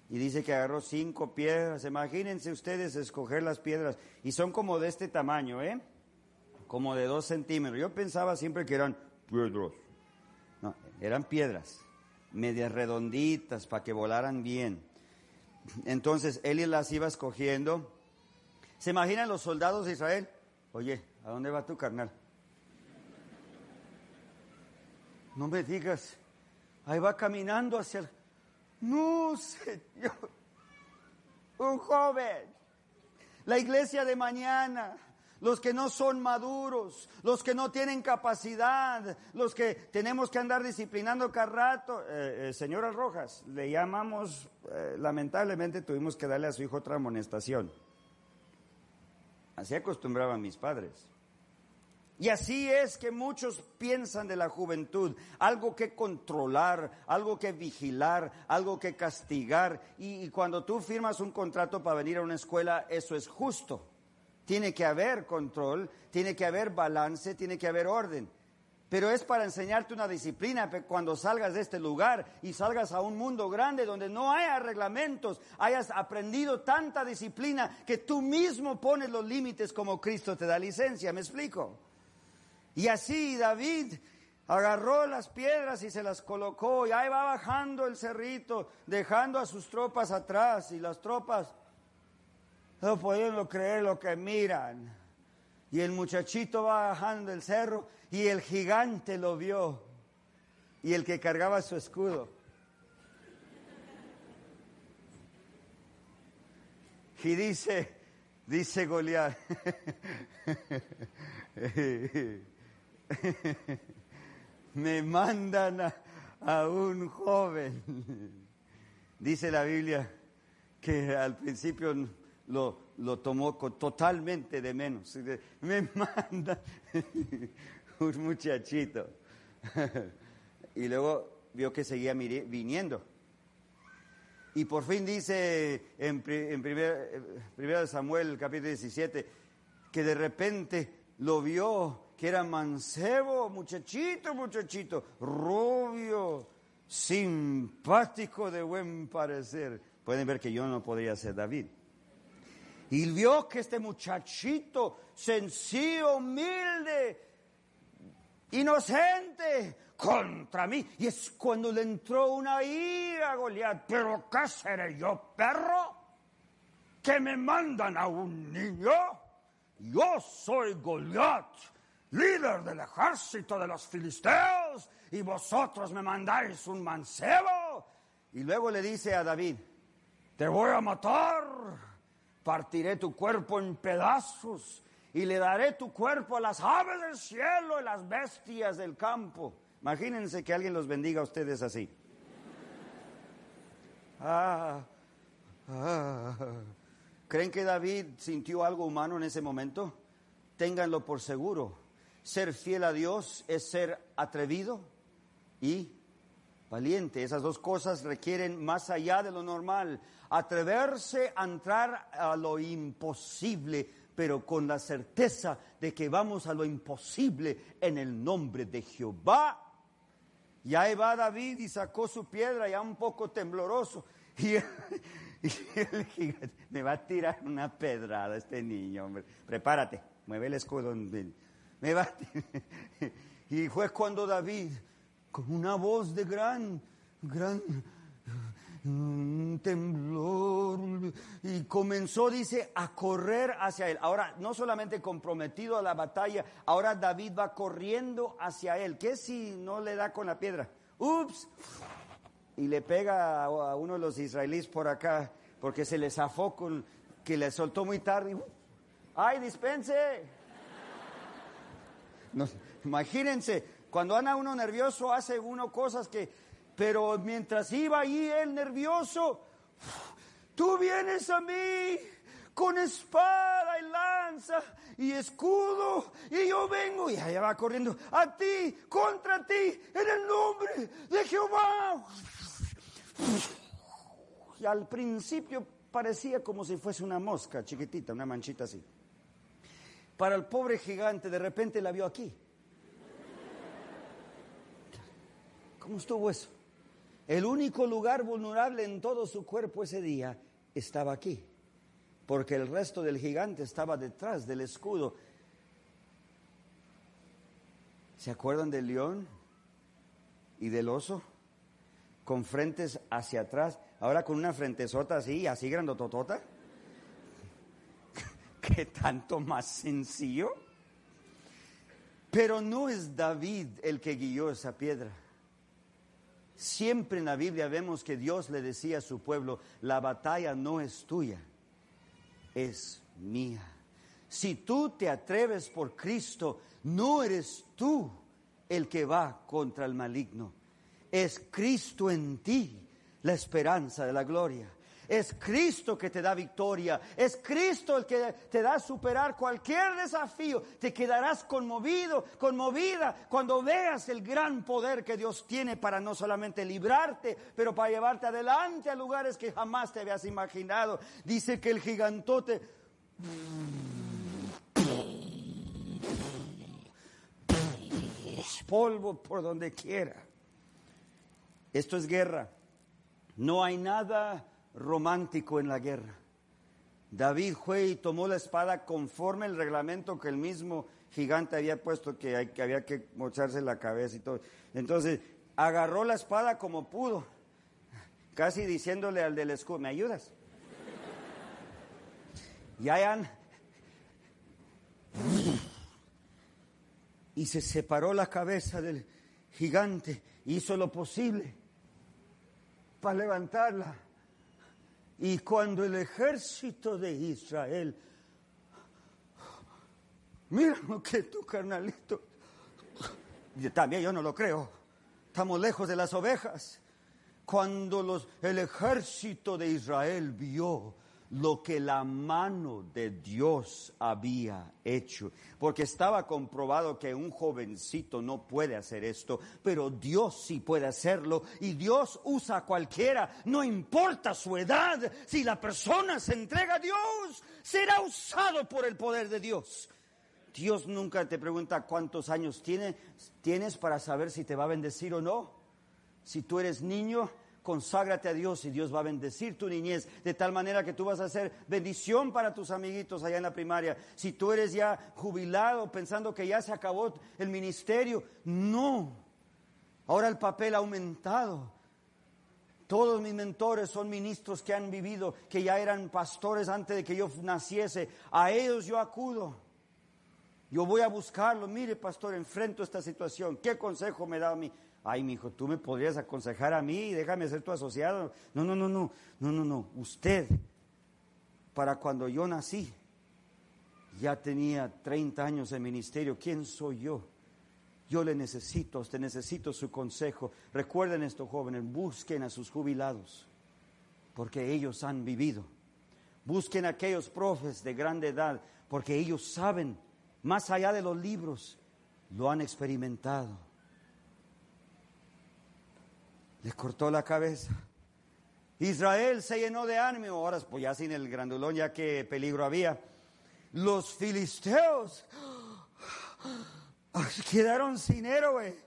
Y dice que agarró cinco piedras. Imagínense ustedes escoger las piedras. Y son como de este tamaño, ¿eh? Como de dos centímetros. Yo pensaba siempre que eran piedras. No, eran piedras. Medias redonditas para que volaran bien. Entonces él las iba escogiendo. ¿Se imaginan los soldados de Israel? Oye, ¿a dónde va tu carnal? No me digas. Ahí va caminando hacia el... No, Señor. Un joven. La iglesia de mañana. Los que no son maduros, los que no tienen capacidad, los que tenemos que andar disciplinando cada rato. Eh, eh, señora Rojas, le llamamos, eh, lamentablemente tuvimos que darle a su hijo otra amonestación. Así acostumbraban mis padres. Y así es que muchos piensan de la juventud, algo que controlar, algo que vigilar, algo que castigar. Y, cuando tú firmas un contrato para venir a una escuela, eso es justo. Tiene que haber control, tiene que haber balance, tiene que haber orden. Pero es para enseñarte una disciplina cuando salgas de este lugar y salgas a un mundo grande donde no haya reglamentos, hayas aprendido tanta disciplina que tú mismo pones los límites como Cristo te da licencia. ¿Me explico? Y así David agarró las piedras y se las colocó y ahí va bajando el cerrito, dejando a sus tropas atrás y las tropas no pudiendo creer lo que miran. Y el muchachito va bajando el cerro y el gigante lo vio y el que cargaba su escudo. Y dice, dice Goliat, me mandan a, un joven. Dice la Biblia que al principio lo, lo tomó totalmente de menos. Me manda un muchachito. y luego vio que seguía viniendo. Y por fin dice en, en primer, Samuel capítulo 17 que de repente lo vio que era mancebo, muchachito, muchachito, rubio, simpático, de buen parecer. Pueden ver que yo no podría ser David. Y vio que este muchachito, sencillo, humilde, inocente, contra mí. Y es cuando le entró una ira a Goliat. ¿Pero qué seré yo, perro? ¿Que me mandan a un niño? Yo soy Goliat líder del ejército de los filisteos, y vosotros me mandáis un mancebo. Y luego le dice a David, te voy a matar, partiré tu cuerpo en pedazos y le daré tu cuerpo a las aves del cielo y las bestias del campo. Imagínense que alguien los bendiga a ustedes así. Ah, ah. ¿Creen que David sintió algo humano en ese momento? Ténganlo por seguro ser fiel a Dios es ser atrevido y valiente. Esas dos cosas requieren más allá de lo normal. Atreverse a entrar a lo imposible, pero con la certeza de que vamos a lo imposible en el nombre de Jehová. Y ahí va David y sacó su piedra ya un poco tembloroso. Y, el gigante, me va a tirar una pedrada este niño, hombre. Prepárate, mueve el escudo me va y fue cuando David, con una voz de gran, gran temblor, y comenzó, dice, a correr hacia él. Ahora, no solamente comprometido a la batalla, ahora David va corriendo hacia él. ¿Qué si no le da con la piedra? Ups, y le pega a uno de los israelíes por acá, porque se le zafó con, que le soltó muy tarde. ¡Ay, dispense! Imagínense, cuando anda uno nervioso hace uno cosas que, pero mientras iba ahí el nervioso, tú vienes a mí con espada y lanza y escudo y yo vengo y allá va corriendo a ti, contra ti, en el nombre de Jehová. Y al principio parecía como si fuese una mosca chiquitita, una manchita así para el pobre gigante, de repente la vio aquí. ¿Cómo estuvo eso? El único lugar vulnerable en todo su cuerpo ese día estaba aquí, porque el resto del gigante estaba detrás del escudo. ¿Se acuerdan del león y del oso? Con frentes hacia atrás, ahora con una frentezota así, así grandototota. ¿Qué tanto más sencillo? Pero no es David el que guió esa piedra. Siempre en la Biblia vemos que Dios le decía a su pueblo, la batalla no es tuya, es mía. Si tú te atreves por Cristo, no eres tú el que va contra el maligno, es Cristo en ti la esperanza de la gloria. Es Cristo que te da victoria. Es Cristo el que te da superar cualquier desafío. Te quedarás conmovido, conmovida cuando veas el gran poder que Dios tiene para no solamente librarte, pero para llevarte adelante a lugares que jamás te habías imaginado. Dice que el gigantote polvo por donde quiera. Esto es guerra. No hay nada romántico en la guerra. David fue y tomó la espada conforme el reglamento que el mismo gigante había puesto que, había que mocharse la cabeza y todo. Entonces, agarró la espada como pudo, casi diciéndole al del escudo, ¿me ayudas? Y. Y se separó la cabeza del gigante, hizo lo posible para levantarla y cuando el ejército de Israel, mira lo que tu carnalito, también yo no lo creo, estamos lejos de las ovejas. Cuando los, el ejército de Israel vio lo que la mano de Dios había hecho, porque estaba comprobado que un jovencito no puede hacer esto, pero Dios sí puede hacerlo y Dios usa a cualquiera, no importa su edad, si la persona se entrega a Dios, será usado por el poder de Dios. Dios nunca te pregunta cuántos años tienes, tienes para saber si te va a bendecir o no. Si tú eres niño, conságrate a Dios y Dios va a bendecir tu niñez de tal manera que tú vas a ser bendición para tus amiguitos allá en la primaria. Si tú eres ya jubilado pensando que ya se acabó el ministerio, no. Ahora el papel ha aumentado. Todos mis mentores son ministros que han vivido, que ya eran pastores antes de que yo naciese. A ellos yo acudo. Yo voy a buscarlo. Mire, pastor, enfrento esta situación. ¿Qué consejo me da a mí? Ay, mi hijo, tú me podrías aconsejar a mí, déjame ser tu asociado. No, no, no, no, no, no, no. Usted, para cuando yo nací, ya tenía 30 años de ministerio. ¿Quién soy yo? Yo le necesito, usted necesito su consejo. Recuerden esto, jóvenes, busquen a sus jubilados, porque ellos han vivido. Busquen a aquellos profes de grande edad, porque ellos saben, más allá de los libros, lo han experimentado le cortó la cabeza. Israel se llenó de ánimo, ahora pues ya sin el grandulón, ya que peligro había. Los filisteos quedaron sin héroe,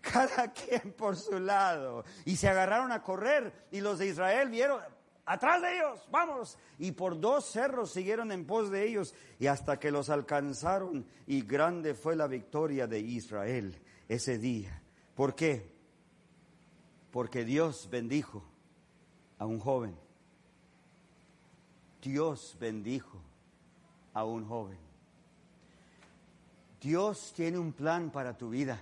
cada quien por su lado, y se agarraron a correr, y los de Israel vieron, atrás de ellos, vamos, y por dos cerros siguieron en pos de ellos, y hasta que los alcanzaron, y grande fue la victoria de Israel ese día. ¿Por qué? Porque Dios bendijo a un joven. Dios bendijo a un joven. Dios tiene un plan para tu vida.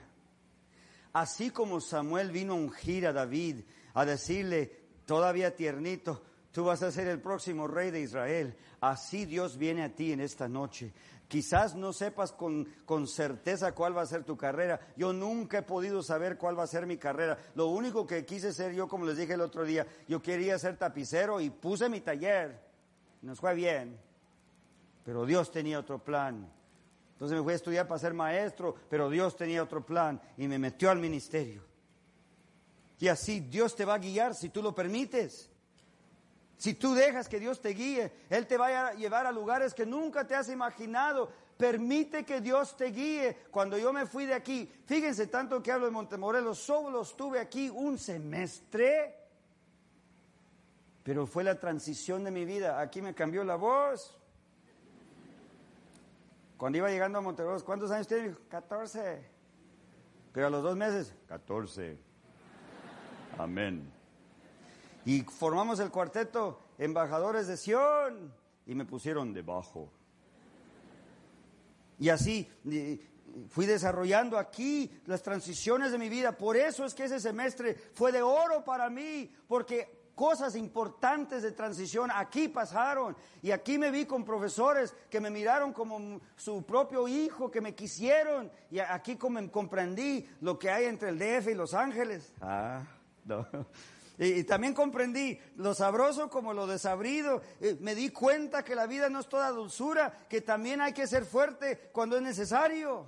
Así como Samuel vino a ungir a David, a decirle, todavía tiernito, tú vas a ser el próximo rey de Israel. Así Dios viene a ti en esta noche Quizás no sepas con, con, certeza cuál va a ser tu carrera. Yo nunca he podido saber cuál va a ser mi carrera. Lo único que quise ser yo, como les dije el otro día, yo quería ser tapicero y puse mi taller. Nos fue bien. Pero Dios tenía otro plan. Entonces me fui a estudiar para ser maestro, pero Dios tenía otro plan y me metió al ministerio. Y así Dios te va a guiar si tú lo permites. Si tú dejas que Dios te guíe, Él te va a llevar a lugares que nunca te has imaginado. Permite que Dios te guíe. Cuando yo me fui de aquí, fíjense tanto que hablo de Montemorelos, solo estuve aquí un semestre. Pero fue la transición de mi vida. Aquí me cambió la voz. Cuando iba llegando a Montemorelos, ¿cuántos años tiene? 14. Pero a los dos meses, 14. Amén. Y formamos el cuarteto Embajadores de Sión y me pusieron debajo. Y así fui desarrollando aquí las transiciones de mi vida. Por eso es que ese semestre fue de oro para mí, porque cosas importantes de transición aquí pasaron. Y aquí me vi con profesores que me miraron como su propio hijo, que me quisieron. Y aquí comprendí lo que hay entre el DF y Los Ángeles. Ah, no. Y, también comprendí lo sabroso como lo desabrido. Eh, me di cuenta que la vida no es toda dulzura, que también hay que ser fuerte cuando es necesario.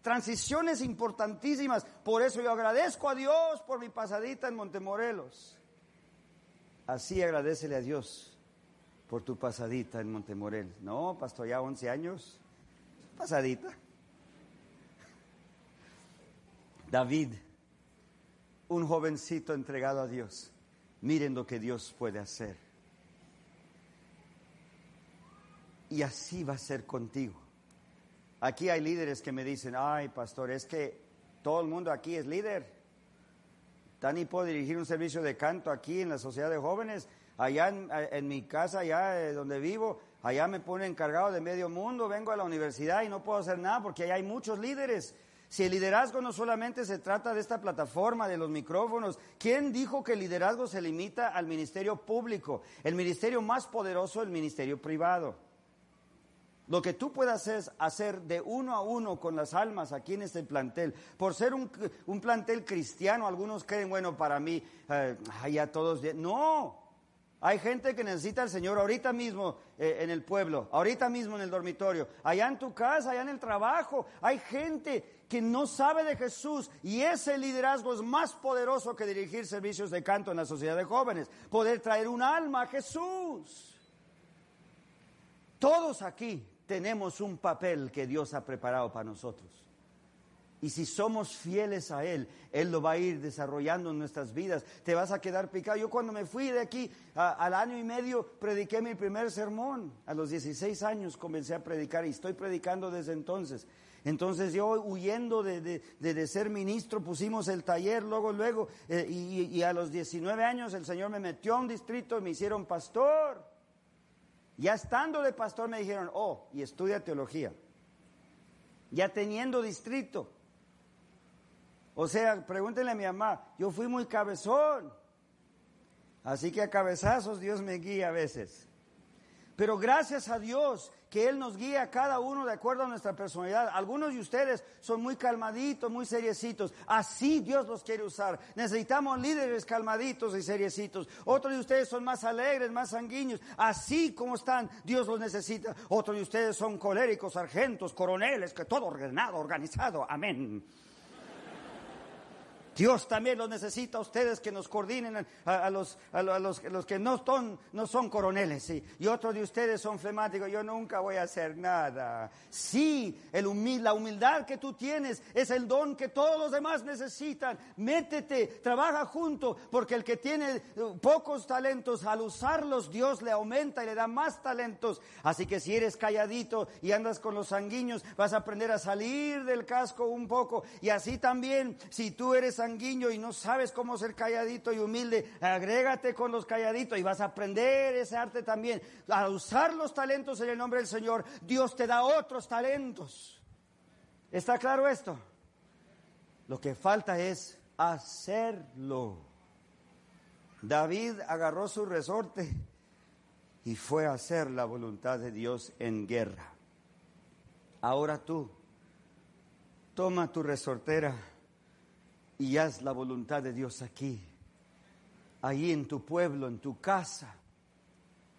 Transiciones importantísimas. Por eso yo agradezco a Dios por mi pasadita en Montemorelos. Así agradecele a Dios por tu pasadita en Montemorelos. No, pastor, ya 11 años. Pasadita. David un jovencito entregado a Dios. Miren lo que Dios puede hacer. Y así va a ser contigo. Aquí hay líderes que me dicen, ay, pastor, es que todo el mundo aquí es líder. Tani puedo dirigir un servicio de canto aquí en la sociedad de jóvenes. Allá en, mi casa, allá eh, donde vivo, allá me pone encargado de medio mundo. Vengo a la universidad y no puedo hacer nada porque allá hay muchos líderes. Si el liderazgo no solamente se trata de esta plataforma, de los micrófonos, ¿quién dijo que el liderazgo se limita al ministerio público? El ministerio más poderoso, el ministerio privado. Lo que tú puedas hacer, de uno a uno con las almas aquí en este plantel, por ser un, plantel cristiano, algunos creen, bueno, para mí, eh, ya todos, no, hay gente que necesita al Señor ahorita mismo eh, en el pueblo, ahorita mismo en el dormitorio, allá en tu casa, allá en el trabajo. Hay gente que no sabe de Jesús y ese liderazgo es más poderoso que dirigir servicios de canto en la sociedad de jóvenes. Poder traer un alma a Jesús. Todos aquí tenemos un papel que Dios ha preparado para nosotros. Y si somos fieles a Él, Él lo va a ir desarrollando en nuestras vidas. Te vas a quedar picado. Yo cuando me fui de aquí, al año y medio, prediqué mi primer sermón. A los 16 años comencé a predicar y estoy predicando desde entonces. Entonces yo huyendo de, ser ministro, pusimos el taller, luego, luego, eh, y, a los 19 años el Señor me metió a un distrito me hicieron pastor. Ya estando de pastor me dijeron, oh, y estudia teología. Ya teniendo distrito. O sea, pregúntenle a mi mamá, yo fui muy cabezón. Así que a cabezazos Dios me guía a veces. Pero gracias a Dios que Él nos guía a cada uno de acuerdo a nuestra personalidad. Algunos de ustedes son muy calmaditos, muy seriecitos. Así Dios los quiere usar. Necesitamos líderes calmaditos y seriecitos. Otros de ustedes son más alegres, más sanguíneos. Así como están, Dios los necesita. Otros de ustedes son coléricos, sargentos, coroneles, que todo ordenado, organizado. Amén. Dios también los necesita a ustedes que nos coordinen a, los, a, los, que no son, no son coroneles. Y otros de ustedes son flemáticos. Yo nunca voy a hacer nada. Sí, el la humildad que tú tienes es el don que todos los demás necesitan. Métete, trabaja junto, porque el que tiene uh, pocos talentos, al usarlos, Dios le aumenta y le da más talentos. Así que si eres calladito y andas con los sanguíneos, vas a aprender a salir del casco un poco. Y así también, si tú eres sanguíneo, y no sabes cómo ser calladito y humilde, agrégate con los calladitos y vas a aprender ese arte también. A usar los talentos en el nombre del Señor, Dios te da otros talentos. ¿Está claro esto? Lo que falta es hacerlo. David agarró su resorte y fue a hacer la voluntad de Dios en guerra. Ahora tú, toma tu resortera y haz la voluntad de Dios aquí, ahí en tu pueblo, en tu casa.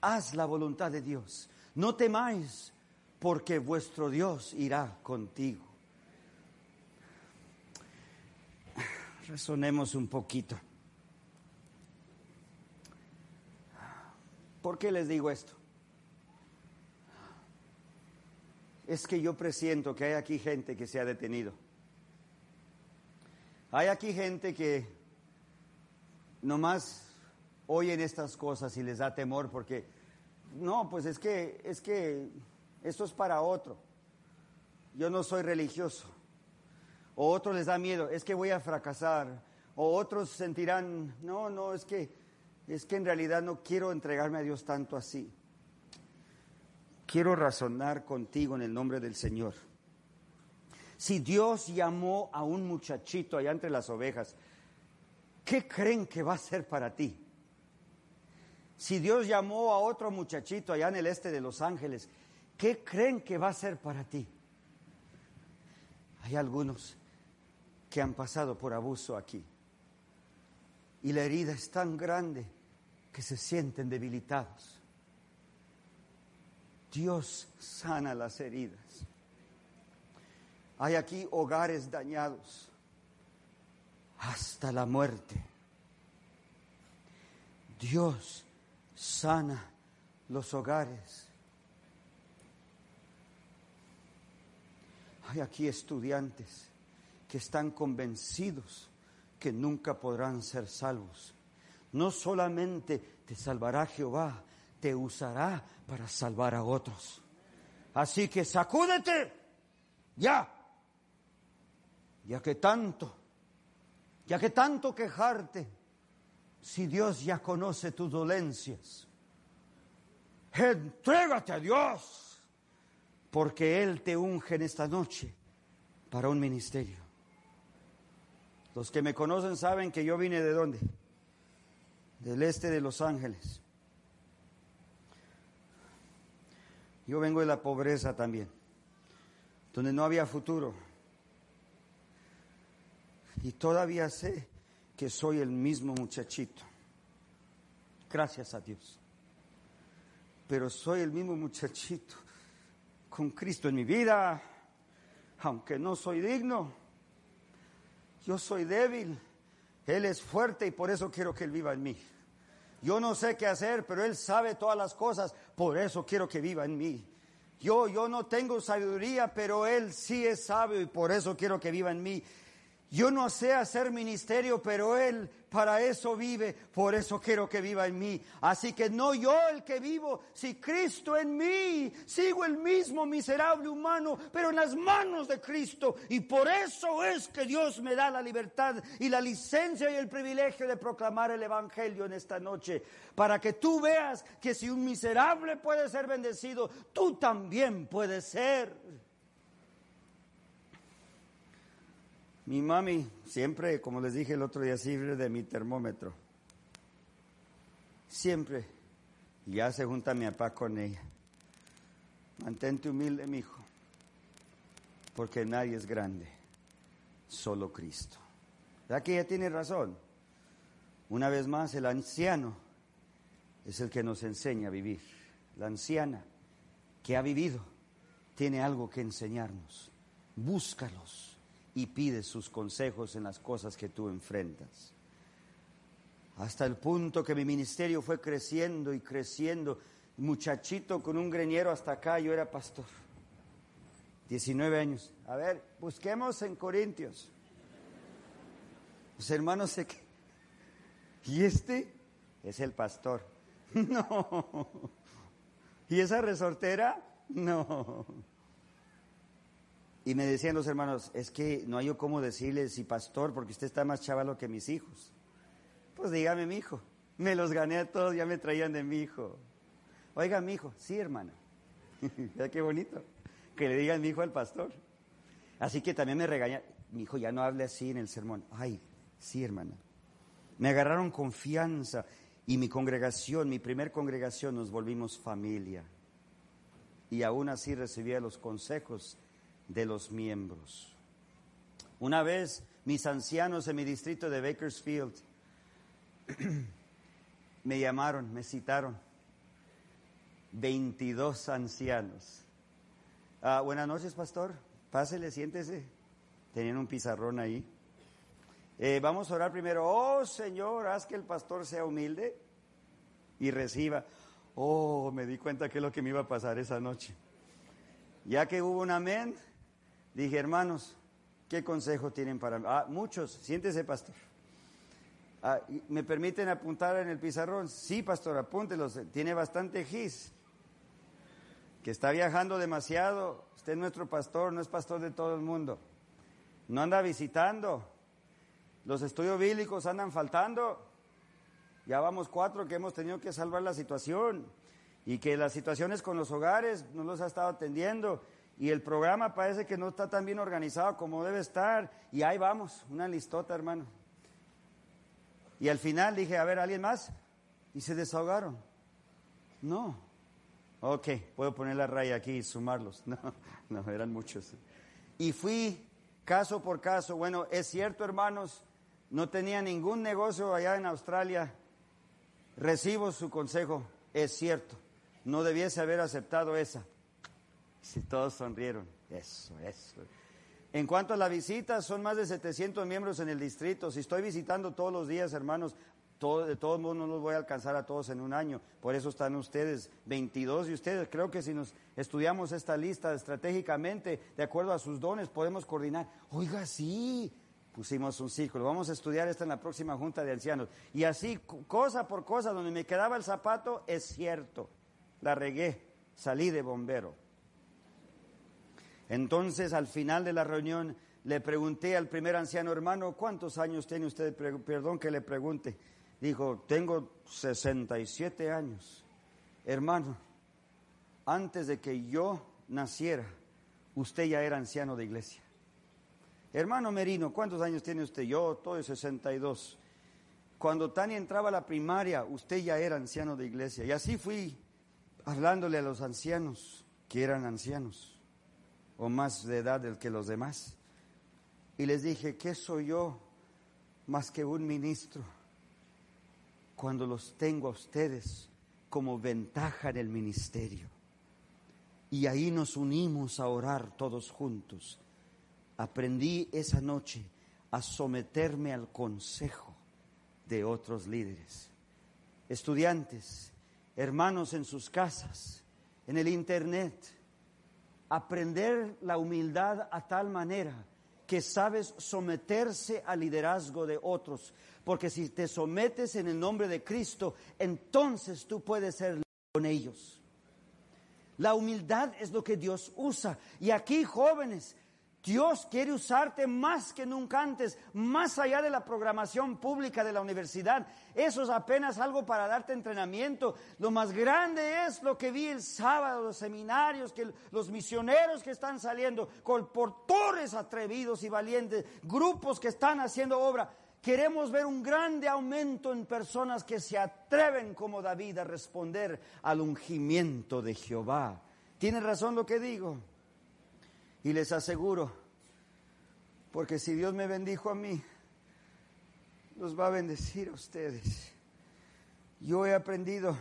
Haz la voluntad de Dios. No temáis, porque vuestro Dios irá contigo. Resonemos un poquito. ¿Por qué les digo esto? es que yo presiento que hay aquí gente que se ha detenido. Hay aquí gente que nomás oyen estas cosas y les da temor porque, no, pues es que, es que esto es para otro. Yo no soy religioso. O otros les da miedo, es que voy a fracasar. O otros sentirán, no, no, es que, es que en realidad no quiero entregarme a Dios tanto así. Quiero razonar contigo en el nombre del Señor. Si Dios llamó a un muchachito allá entre las ovejas, ¿qué creen que va a ser para ti? Si Dios llamó a otro muchachito allá en el este de Los Ángeles, ¿qué creen que va a ser para ti? Hay algunos que han pasado por abuso aquí y la herida es tan grande que se sienten debilitados. Dios sana las heridas. Hay aquí hogares dañados hasta la muerte. Dios sana los hogares. Hay aquí estudiantes que están convencidos que nunca podrán ser salvos. No solamente te salvará Jehová, te usará para salvar a otros. Así que sacúdete ya, ya que tanto, ya que tanto quejarte, si Dios ya conoce tus dolencias, entrégate a Dios, porque Él te unge en esta noche para un ministerio. Los que me conocen saben que yo vine de dónde? Del este de Los Ángeles. Yo vengo de la pobreza también, donde no había futuro. Y todavía sé que soy el mismo muchachito. Gracias a Dios. Pero soy el mismo muchachito con Cristo en mi vida, aunque no soy digno. Yo soy débil. Él es fuerte y por eso quiero que Él viva en mí. Yo no sé qué hacer, pero Él sabe todas las cosas, por eso quiero que viva en mí. Yo, yo no tengo sabiduría, pero Él sí es sabio y por eso quiero que viva en mí. Yo no sé hacer ministerio, pero Él para eso vive, por eso quiero que viva en mí. Así que no yo el que vivo, si Cristo en mí, sigo el mismo miserable humano, pero en las manos de Cristo. Y por eso es que Dios me da la libertad y la licencia y el privilegio de proclamar el Evangelio en esta noche, para que tú veas que si un miserable puede ser bendecido, tú también puedes ser. Mi mami siempre, como les dije el otro día, sirve de mi termómetro. Siempre. Ya se junta mi papá con ella. Mantente humilde, mi hijo, porque nadie es grande, solo Cristo. ¿Verdad que ella tiene razón? Una vez más, el anciano es el que nos enseña a vivir. La anciana que ha vivido tiene algo que enseñarnos. Búscalos y pides sus consejos en las cosas que tú enfrentas. Hasta el punto que mi ministerio fue creciendo y creciendo. Muchachito con un greñero hasta acá, yo era pastor. 19 años. A ver, busquemos en Corintios. Los hermanos que... ¿Y este? Es el pastor. No. ¿Y esa resortera? No. Y me decían los hermanos, es que no hay yo cómo decirle si pastor, porque usted está más chavalo que mis hijos. Pues dígame, mi hijo. Me los gané a todos, ya me traían de mi hijo. Oiga, mi hijo, sí, hermana. Vea qué bonito. Que le digan mi hijo al pastor. Así que también me regaña, mi hijo ya no hable así en el sermón. Ay, sí, hermana. Me agarraron confianza y mi congregación, mi primer congregación, nos volvimos familia. Y aún así recibía los consejos de los miembros. Una vez mis ancianos en mi distrito de Bakersfield me llamaron, me citaron, 22 ancianos. Ah, buenas noches, pastor. Pásele, siéntese. Tenían un pizarrón ahí. Eh, vamos a orar primero. Oh, Señor, haz que el pastor sea humilde y reciba. Oh, me di cuenta que es lo que me iba a pasar esa noche. Ya que hubo un amén, dije, hermanos, ¿qué consejo tienen para mí? Ah, muchos, siéntese, pastor. Ah, ¿Me permiten apuntar en el pizarrón? Sí, pastor, apúntelos. Tiene bastante gis. Que está viajando demasiado. Usted es nuestro pastor, no es pastor de todo el mundo. No anda visitando. Los estudios bíblicos andan faltando. Ya vamos cuatro que hemos tenido que salvar la situación. Y que las situaciones con los hogares no los ha estado atendiendo. Y el programa parece que no está tan bien organizado como debe estar. Y ahí vamos, una listota, hermano. Y al final dije, a ver, ¿alguien más? Y se desahogaron. No. Ok, puedo poner la raya aquí y sumarlos. No, no, eran muchos. Y fui caso por caso. Bueno, es cierto, hermanos, no tenía ningún negocio allá en Australia. Recibo su consejo, es cierto. No debiese haber aceptado esa. Si todos sonrieron. Eso, eso. En cuanto a la visita, son más de 700 miembros en el distrito. Si estoy visitando todos los días, hermanos, de todos modos no los voy a alcanzar a todos en un año. Por eso están ustedes, 22 y ustedes. Creo que si nos estudiamos esta lista estratégicamente, de acuerdo a sus dones, podemos coordinar. Oiga, sí, pusimos un círculo. Vamos a estudiar esto en la próxima junta de ancianos. Y así, cosa por cosa, donde me quedaba el zapato, es cierto. La regué, salí de bombero. Entonces, al final de la reunión, le pregunté al primer anciano hermano, ¿cuántos años tiene usted? Perdón que le pregunte. Dijo, tengo 67 años. Hermano, antes de que yo naciera, usted ya era anciano de iglesia. Hermano Merino, ¿cuántos años tiene usted? Yo, todo de 62. Cuando Tania entraba a la primaria, usted ya era anciano de iglesia. Y así fui hablándole a los ancianos que eran ancianos o más de edad del que los demás. Y les dije, ¿qué soy yo más que un ministro cuando los tengo a ustedes como ventaja en el ministerio? Y ahí nos unimos a orar todos juntos. Aprendí esa noche a someterme al consejo de otros líderes. Estudiantes, hermanos en sus casas, en el Internet, aprender la humildad a tal manera que sabes someterse al liderazgo de otros. Porque si te sometes en el nombre de Cristo, entonces tú puedes ser con ellos. La humildad es lo que Dios usa. Y aquí, jóvenes, Dios quiere usarte más que nunca antes, más allá de la programación pública de la universidad. Eso es apenas algo para darte entrenamiento. Lo más grande es lo que vi el sábado, los seminarios, que los misioneros que están saliendo, colportores atrevidos y valientes, grupos que están haciendo obra. Queremos ver un grande aumento en personas que se atreven como David a responder al ungimiento de Jehová. ¿Tiene razón lo que digo? Y les aseguro, porque si Dios me bendijo a mí, los va a bendecir a ustedes. Yo he aprendido,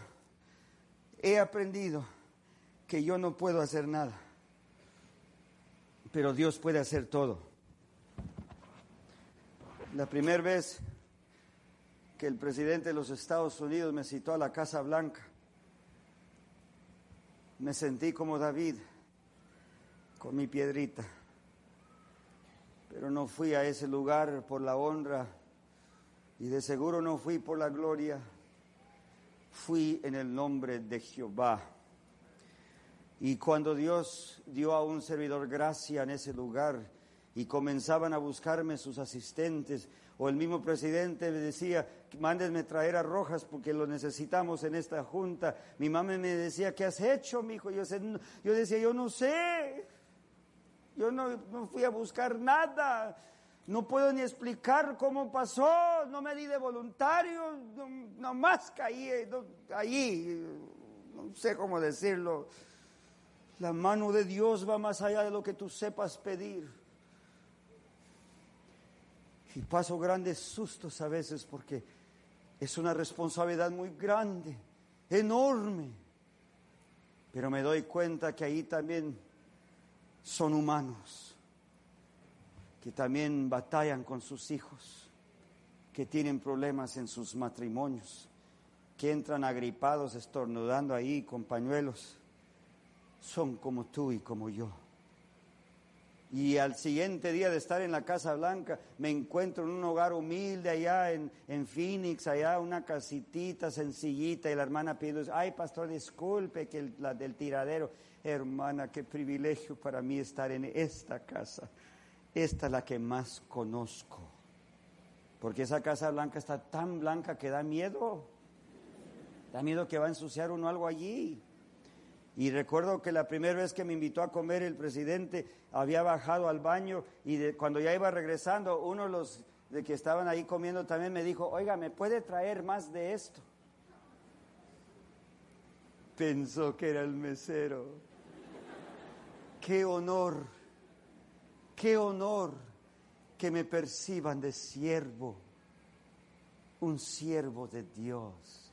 he aprendido que yo no puedo hacer nada, pero Dios puede hacer todo. La primera vez que el presidente de los Estados Unidos me citó a la Casa Blanca, me sentí como David con mi piedrita. Pero no fui a ese lugar por la honra y de seguro no fui por la gloria. Fui en el nombre de Jehová. Y cuando Dios dio a un servidor gracia en ese lugar y comenzaban a buscarme sus asistentes, o el mismo presidente me decía, mándenme traer a Rojas porque lo necesitamos en esta junta. Mi mamá me decía, ¿qué has hecho, mi hijo? Yo, yo decía, yo no sé. Yo no, fui a buscar nada. No puedo ni explicar cómo pasó, no me di de voluntario, nomás caí eh, ahí, no sé cómo decirlo. La mano de Dios va más allá de lo que tú sepas pedir. Y paso grandes sustos a veces porque es una responsabilidad muy grande, enorme. Pero me doy cuenta que ahí también son humanos, que también batallan con sus hijos, que tienen problemas en sus matrimonios, que entran agripados, estornudando ahí con pañuelos. son como tú y como yo. Y al siguiente día de estar en la Casa Blanca, me encuentro en un hogar humilde allá en, en Phoenix, allá una casitita sencillita, y la hermana pide, ay pastor, disculpe que la del tiradero, hermana, qué privilegio para mí estar en esta casa. Esta es la que más conozco, porque esa Casa Blanca está tan blanca que da miedo, da miedo que va a ensuciar uno algo allí. Y recuerdo que la primera vez que me invitó a comer el presidente había bajado al baño y cuando ya iba regresando, uno de los que estaban ahí comiendo también me dijo, oiga, ¿me puede traer más de esto? Pensó que era el mesero. Qué honor, qué honor que me perciban de siervo, un siervo de Dios.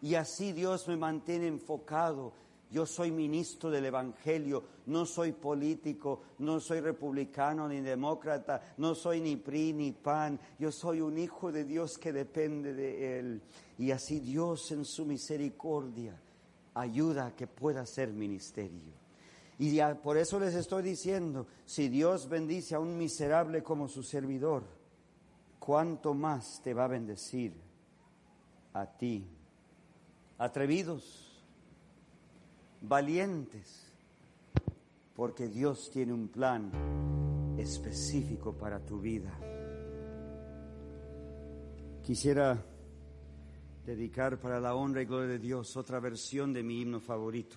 Y así Dios me mantiene enfocado yo soy ministro del Evangelio, no soy político, no soy republicano ni demócrata, no soy ni PRI ni PAN, yo soy un hijo de Dios que depende de Él. Y así Dios en su misericordia ayuda a que pueda ser ministerio. Y por eso les estoy diciendo, si Dios bendice a un miserable como su servidor, ¿cuánto más te va a bendecir a ti? Atrevidos valientes, porque Dios tiene un plan específico para tu vida. Quisiera dedicar para la honra y gloria de Dios otra versión de mi himno favorito.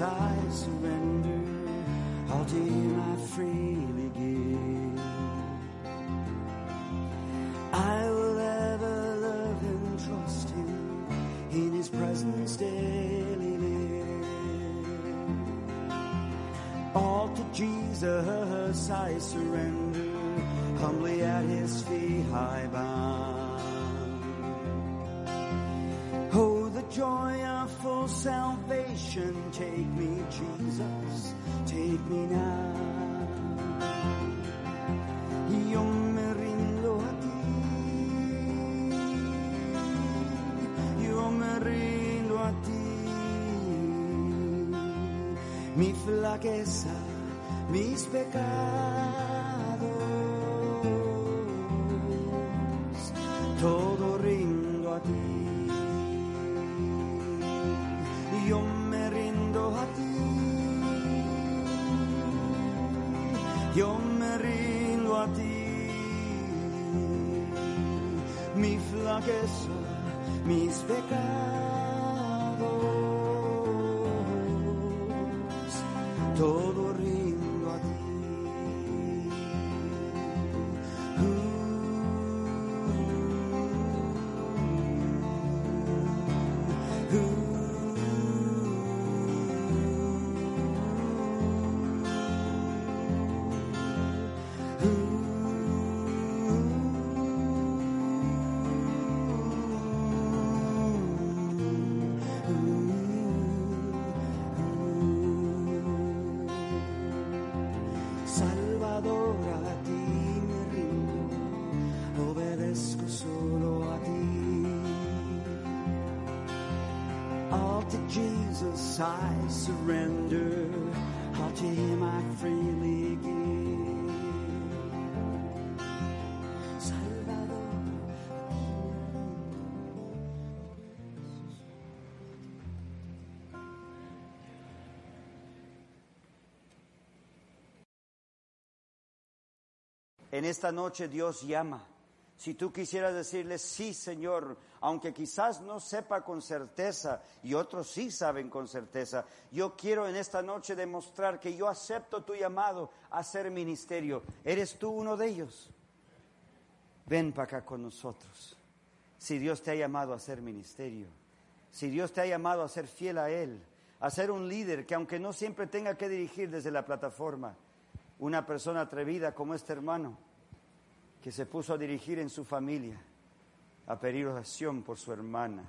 I surrender, all to Him I freely give. I will ever love and trust Him in His presence daily live. All to Jesus I surrender, humbly at His feet I bow. Oh, the joy of full salvation direction. Take me, Jesus, take me now. Io me rindo a ti, io me rindo a ti. Mi flaquezas, mis pecados Yo me rindo a ti. Mi flaqueza, mis pecados. todo I surrender, all to Him I freely give. En esta noche Dios llama. Si tú quisieras decirle, sí, Señor, aunque quizás no sepa con certeza y otros sí saben con certeza, yo quiero en esta noche demostrar que yo acepto tu llamado a ser ministerio. ¿Eres tú uno de ellos? Ven para acá con nosotros. Si Dios te ha llamado a ser ministerio, si Dios te ha llamado a ser fiel a Él, a ser un líder que aunque no siempre tenga que dirigir desde la plataforma, una persona atrevida como este hermano, que se puso a dirigir en su familia, a pedir oración por su hermana.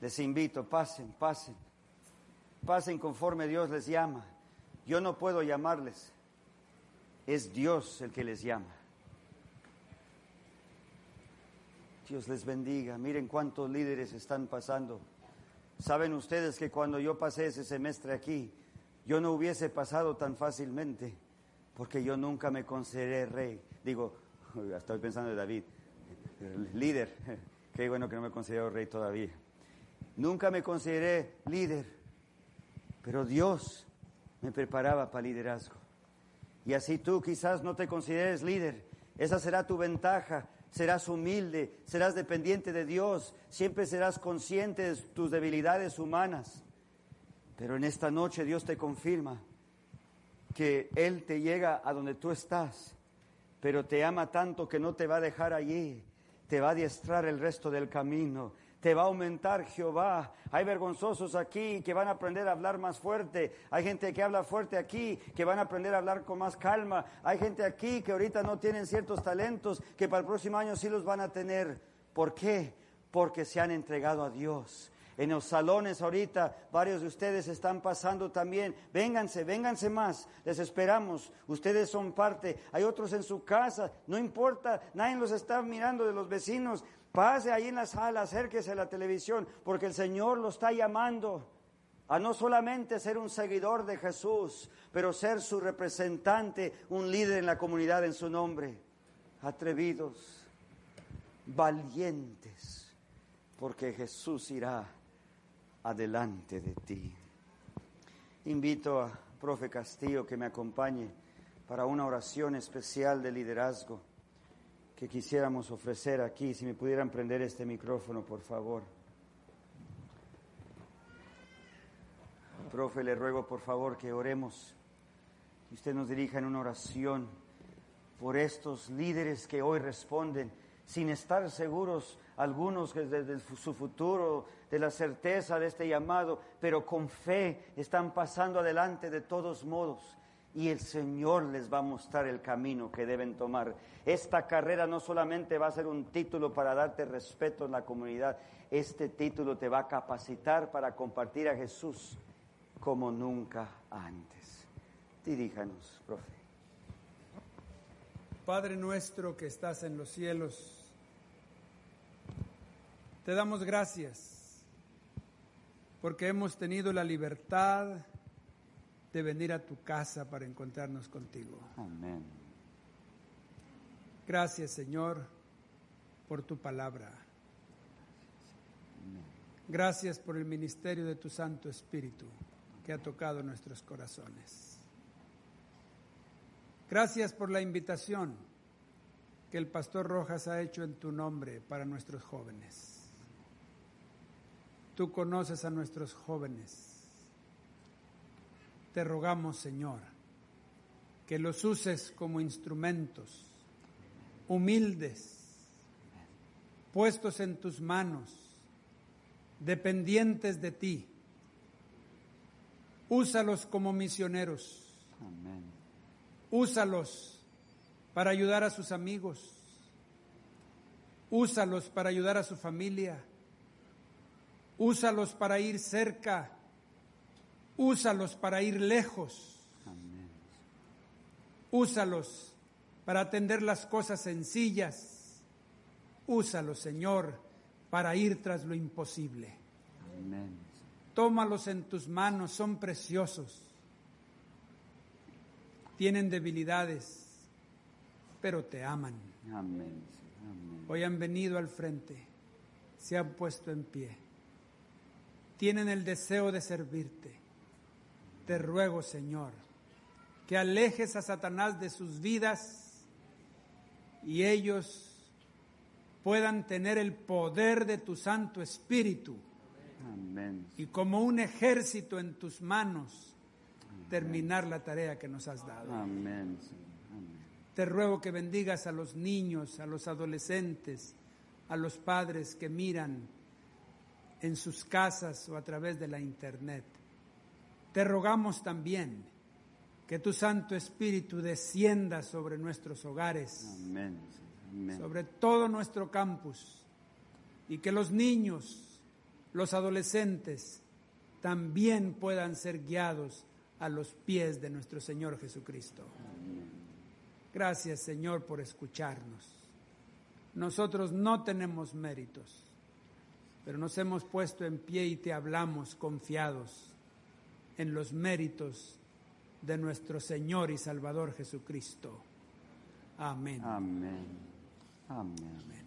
Les invito, pasen, pasen, pasen conforme Dios les llama. Yo no puedo llamarles, es Dios el que les llama. Dios les bendiga. Miren cuántos líderes están pasando. Saben ustedes que cuando yo pasé ese semestre aquí, yo no hubiese pasado tan fácilmente, porque yo nunca me consideré rey. Digo, estoy pensando en David, líder. Qué bueno que no me considero rey todavía. Nunca me consideré líder, pero Dios me preparaba para liderazgo. Y así tú quizás no te consideres líder. Esa será tu ventaja. Serás humilde, serás dependiente de Dios, siempre serás consciente de tus debilidades humanas. Pero en esta noche Dios te confirma que Él te llega a donde tú estás, pero te ama tanto que no te va a dejar allí, te va a adiestrar el resto del camino, te va a aumentar Jehová. Hay vergonzosos aquí que van a aprender a hablar más fuerte. Hay gente que habla fuerte aquí que van a aprender a hablar con más calma. Hay gente aquí que ahorita no tienen ciertos talentos que para el próximo año sí los van a tener. ¿Por qué? Porque se han entregado a Dios. En los salones ahorita varios de ustedes están pasando también. Vénganse, vénganse más. Les esperamos. Ustedes son parte. Hay otros en su casa. No importa. Nadie los está mirando de los vecinos. Pase ahí en la sala, acérquese a la televisión, porque el Señor lo está llamando a no solamente ser un seguidor de Jesús, pero ser su representante, un líder en la comunidad en su nombre. Atrevidos, valientes, porque Jesús irá adelante de ti. Invito a profe Castillo que me acompañe para una oración especial de liderazgo que quisiéramos ofrecer aquí. Si me pudieran prender este micrófono, por favor. Profe, le ruego por favor que oremos, que usted nos dirija en una oración por estos líderes que hoy responden sin estar seguros algunos de, su futuro, de la certeza de este llamado, pero con fe están pasando adelante de todos modos y el Señor les va a mostrar el camino que deben tomar. Esta carrera no solamente va a ser un título para darte respeto en la comunidad, este título te va a capacitar para compartir a Jesús como nunca antes. Diríjanos, profe. Padre nuestro que estás en los cielos, te damos gracias porque hemos tenido la libertad de venir a tu casa para encontrarnos contigo. Amén. Gracias, Señor, por tu palabra. Gracias por el ministerio de tu Santo Espíritu que ha tocado nuestros corazones. Gracias por la invitación que el pastor Rojas ha hecho en tu nombre para nuestros jóvenes. Tú conoces a nuestros jóvenes te rogamos, Señor, que los uses como instrumentos humildes, puestos en tus manos, dependientes de ti. Úsalos como misioneros. Amén. Úsalos para ayudar a sus amigos. Úsalos para ayudar a su familia. Úsalos para ir cerca Úsalos para ir lejos. Úsalos para atender las cosas sencillas. Úsalos, Señor, para ir tras lo imposible. Tómalos en tus manos, son preciosos. Tienen debilidades, pero te aman. Amén. Amén. Hoy han venido al frente, se han puesto en pie. Tienen el deseo de servirte. Te ruego, Señor, que alejes a Satanás de sus vidas y ellos puedan tener el poder de tu Santo Espíritu Amén. y como un ejército en tus manos terminar la tarea que nos has dado. Amén. Te ruego que bendigas a los niños, a los adolescentes, a los padres que miran en sus casas o a través de la internet. Te rogamos también que tu Santo Espíritu descienda sobre nuestros hogares, Amén. Amén. sobre todo nuestro campus, y que los niños, los adolescentes, también puedan ser guiados a los pies de nuestro Señor Jesucristo. Gracias Señor por escucharnos. Nosotros no tenemos méritos, pero nos hemos puesto en pie y te hablamos confiados en los méritos de nuestro Señor y Salvador Jesucristo. Amén. Amén. Amén. Amén.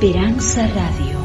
Esperanza Radio.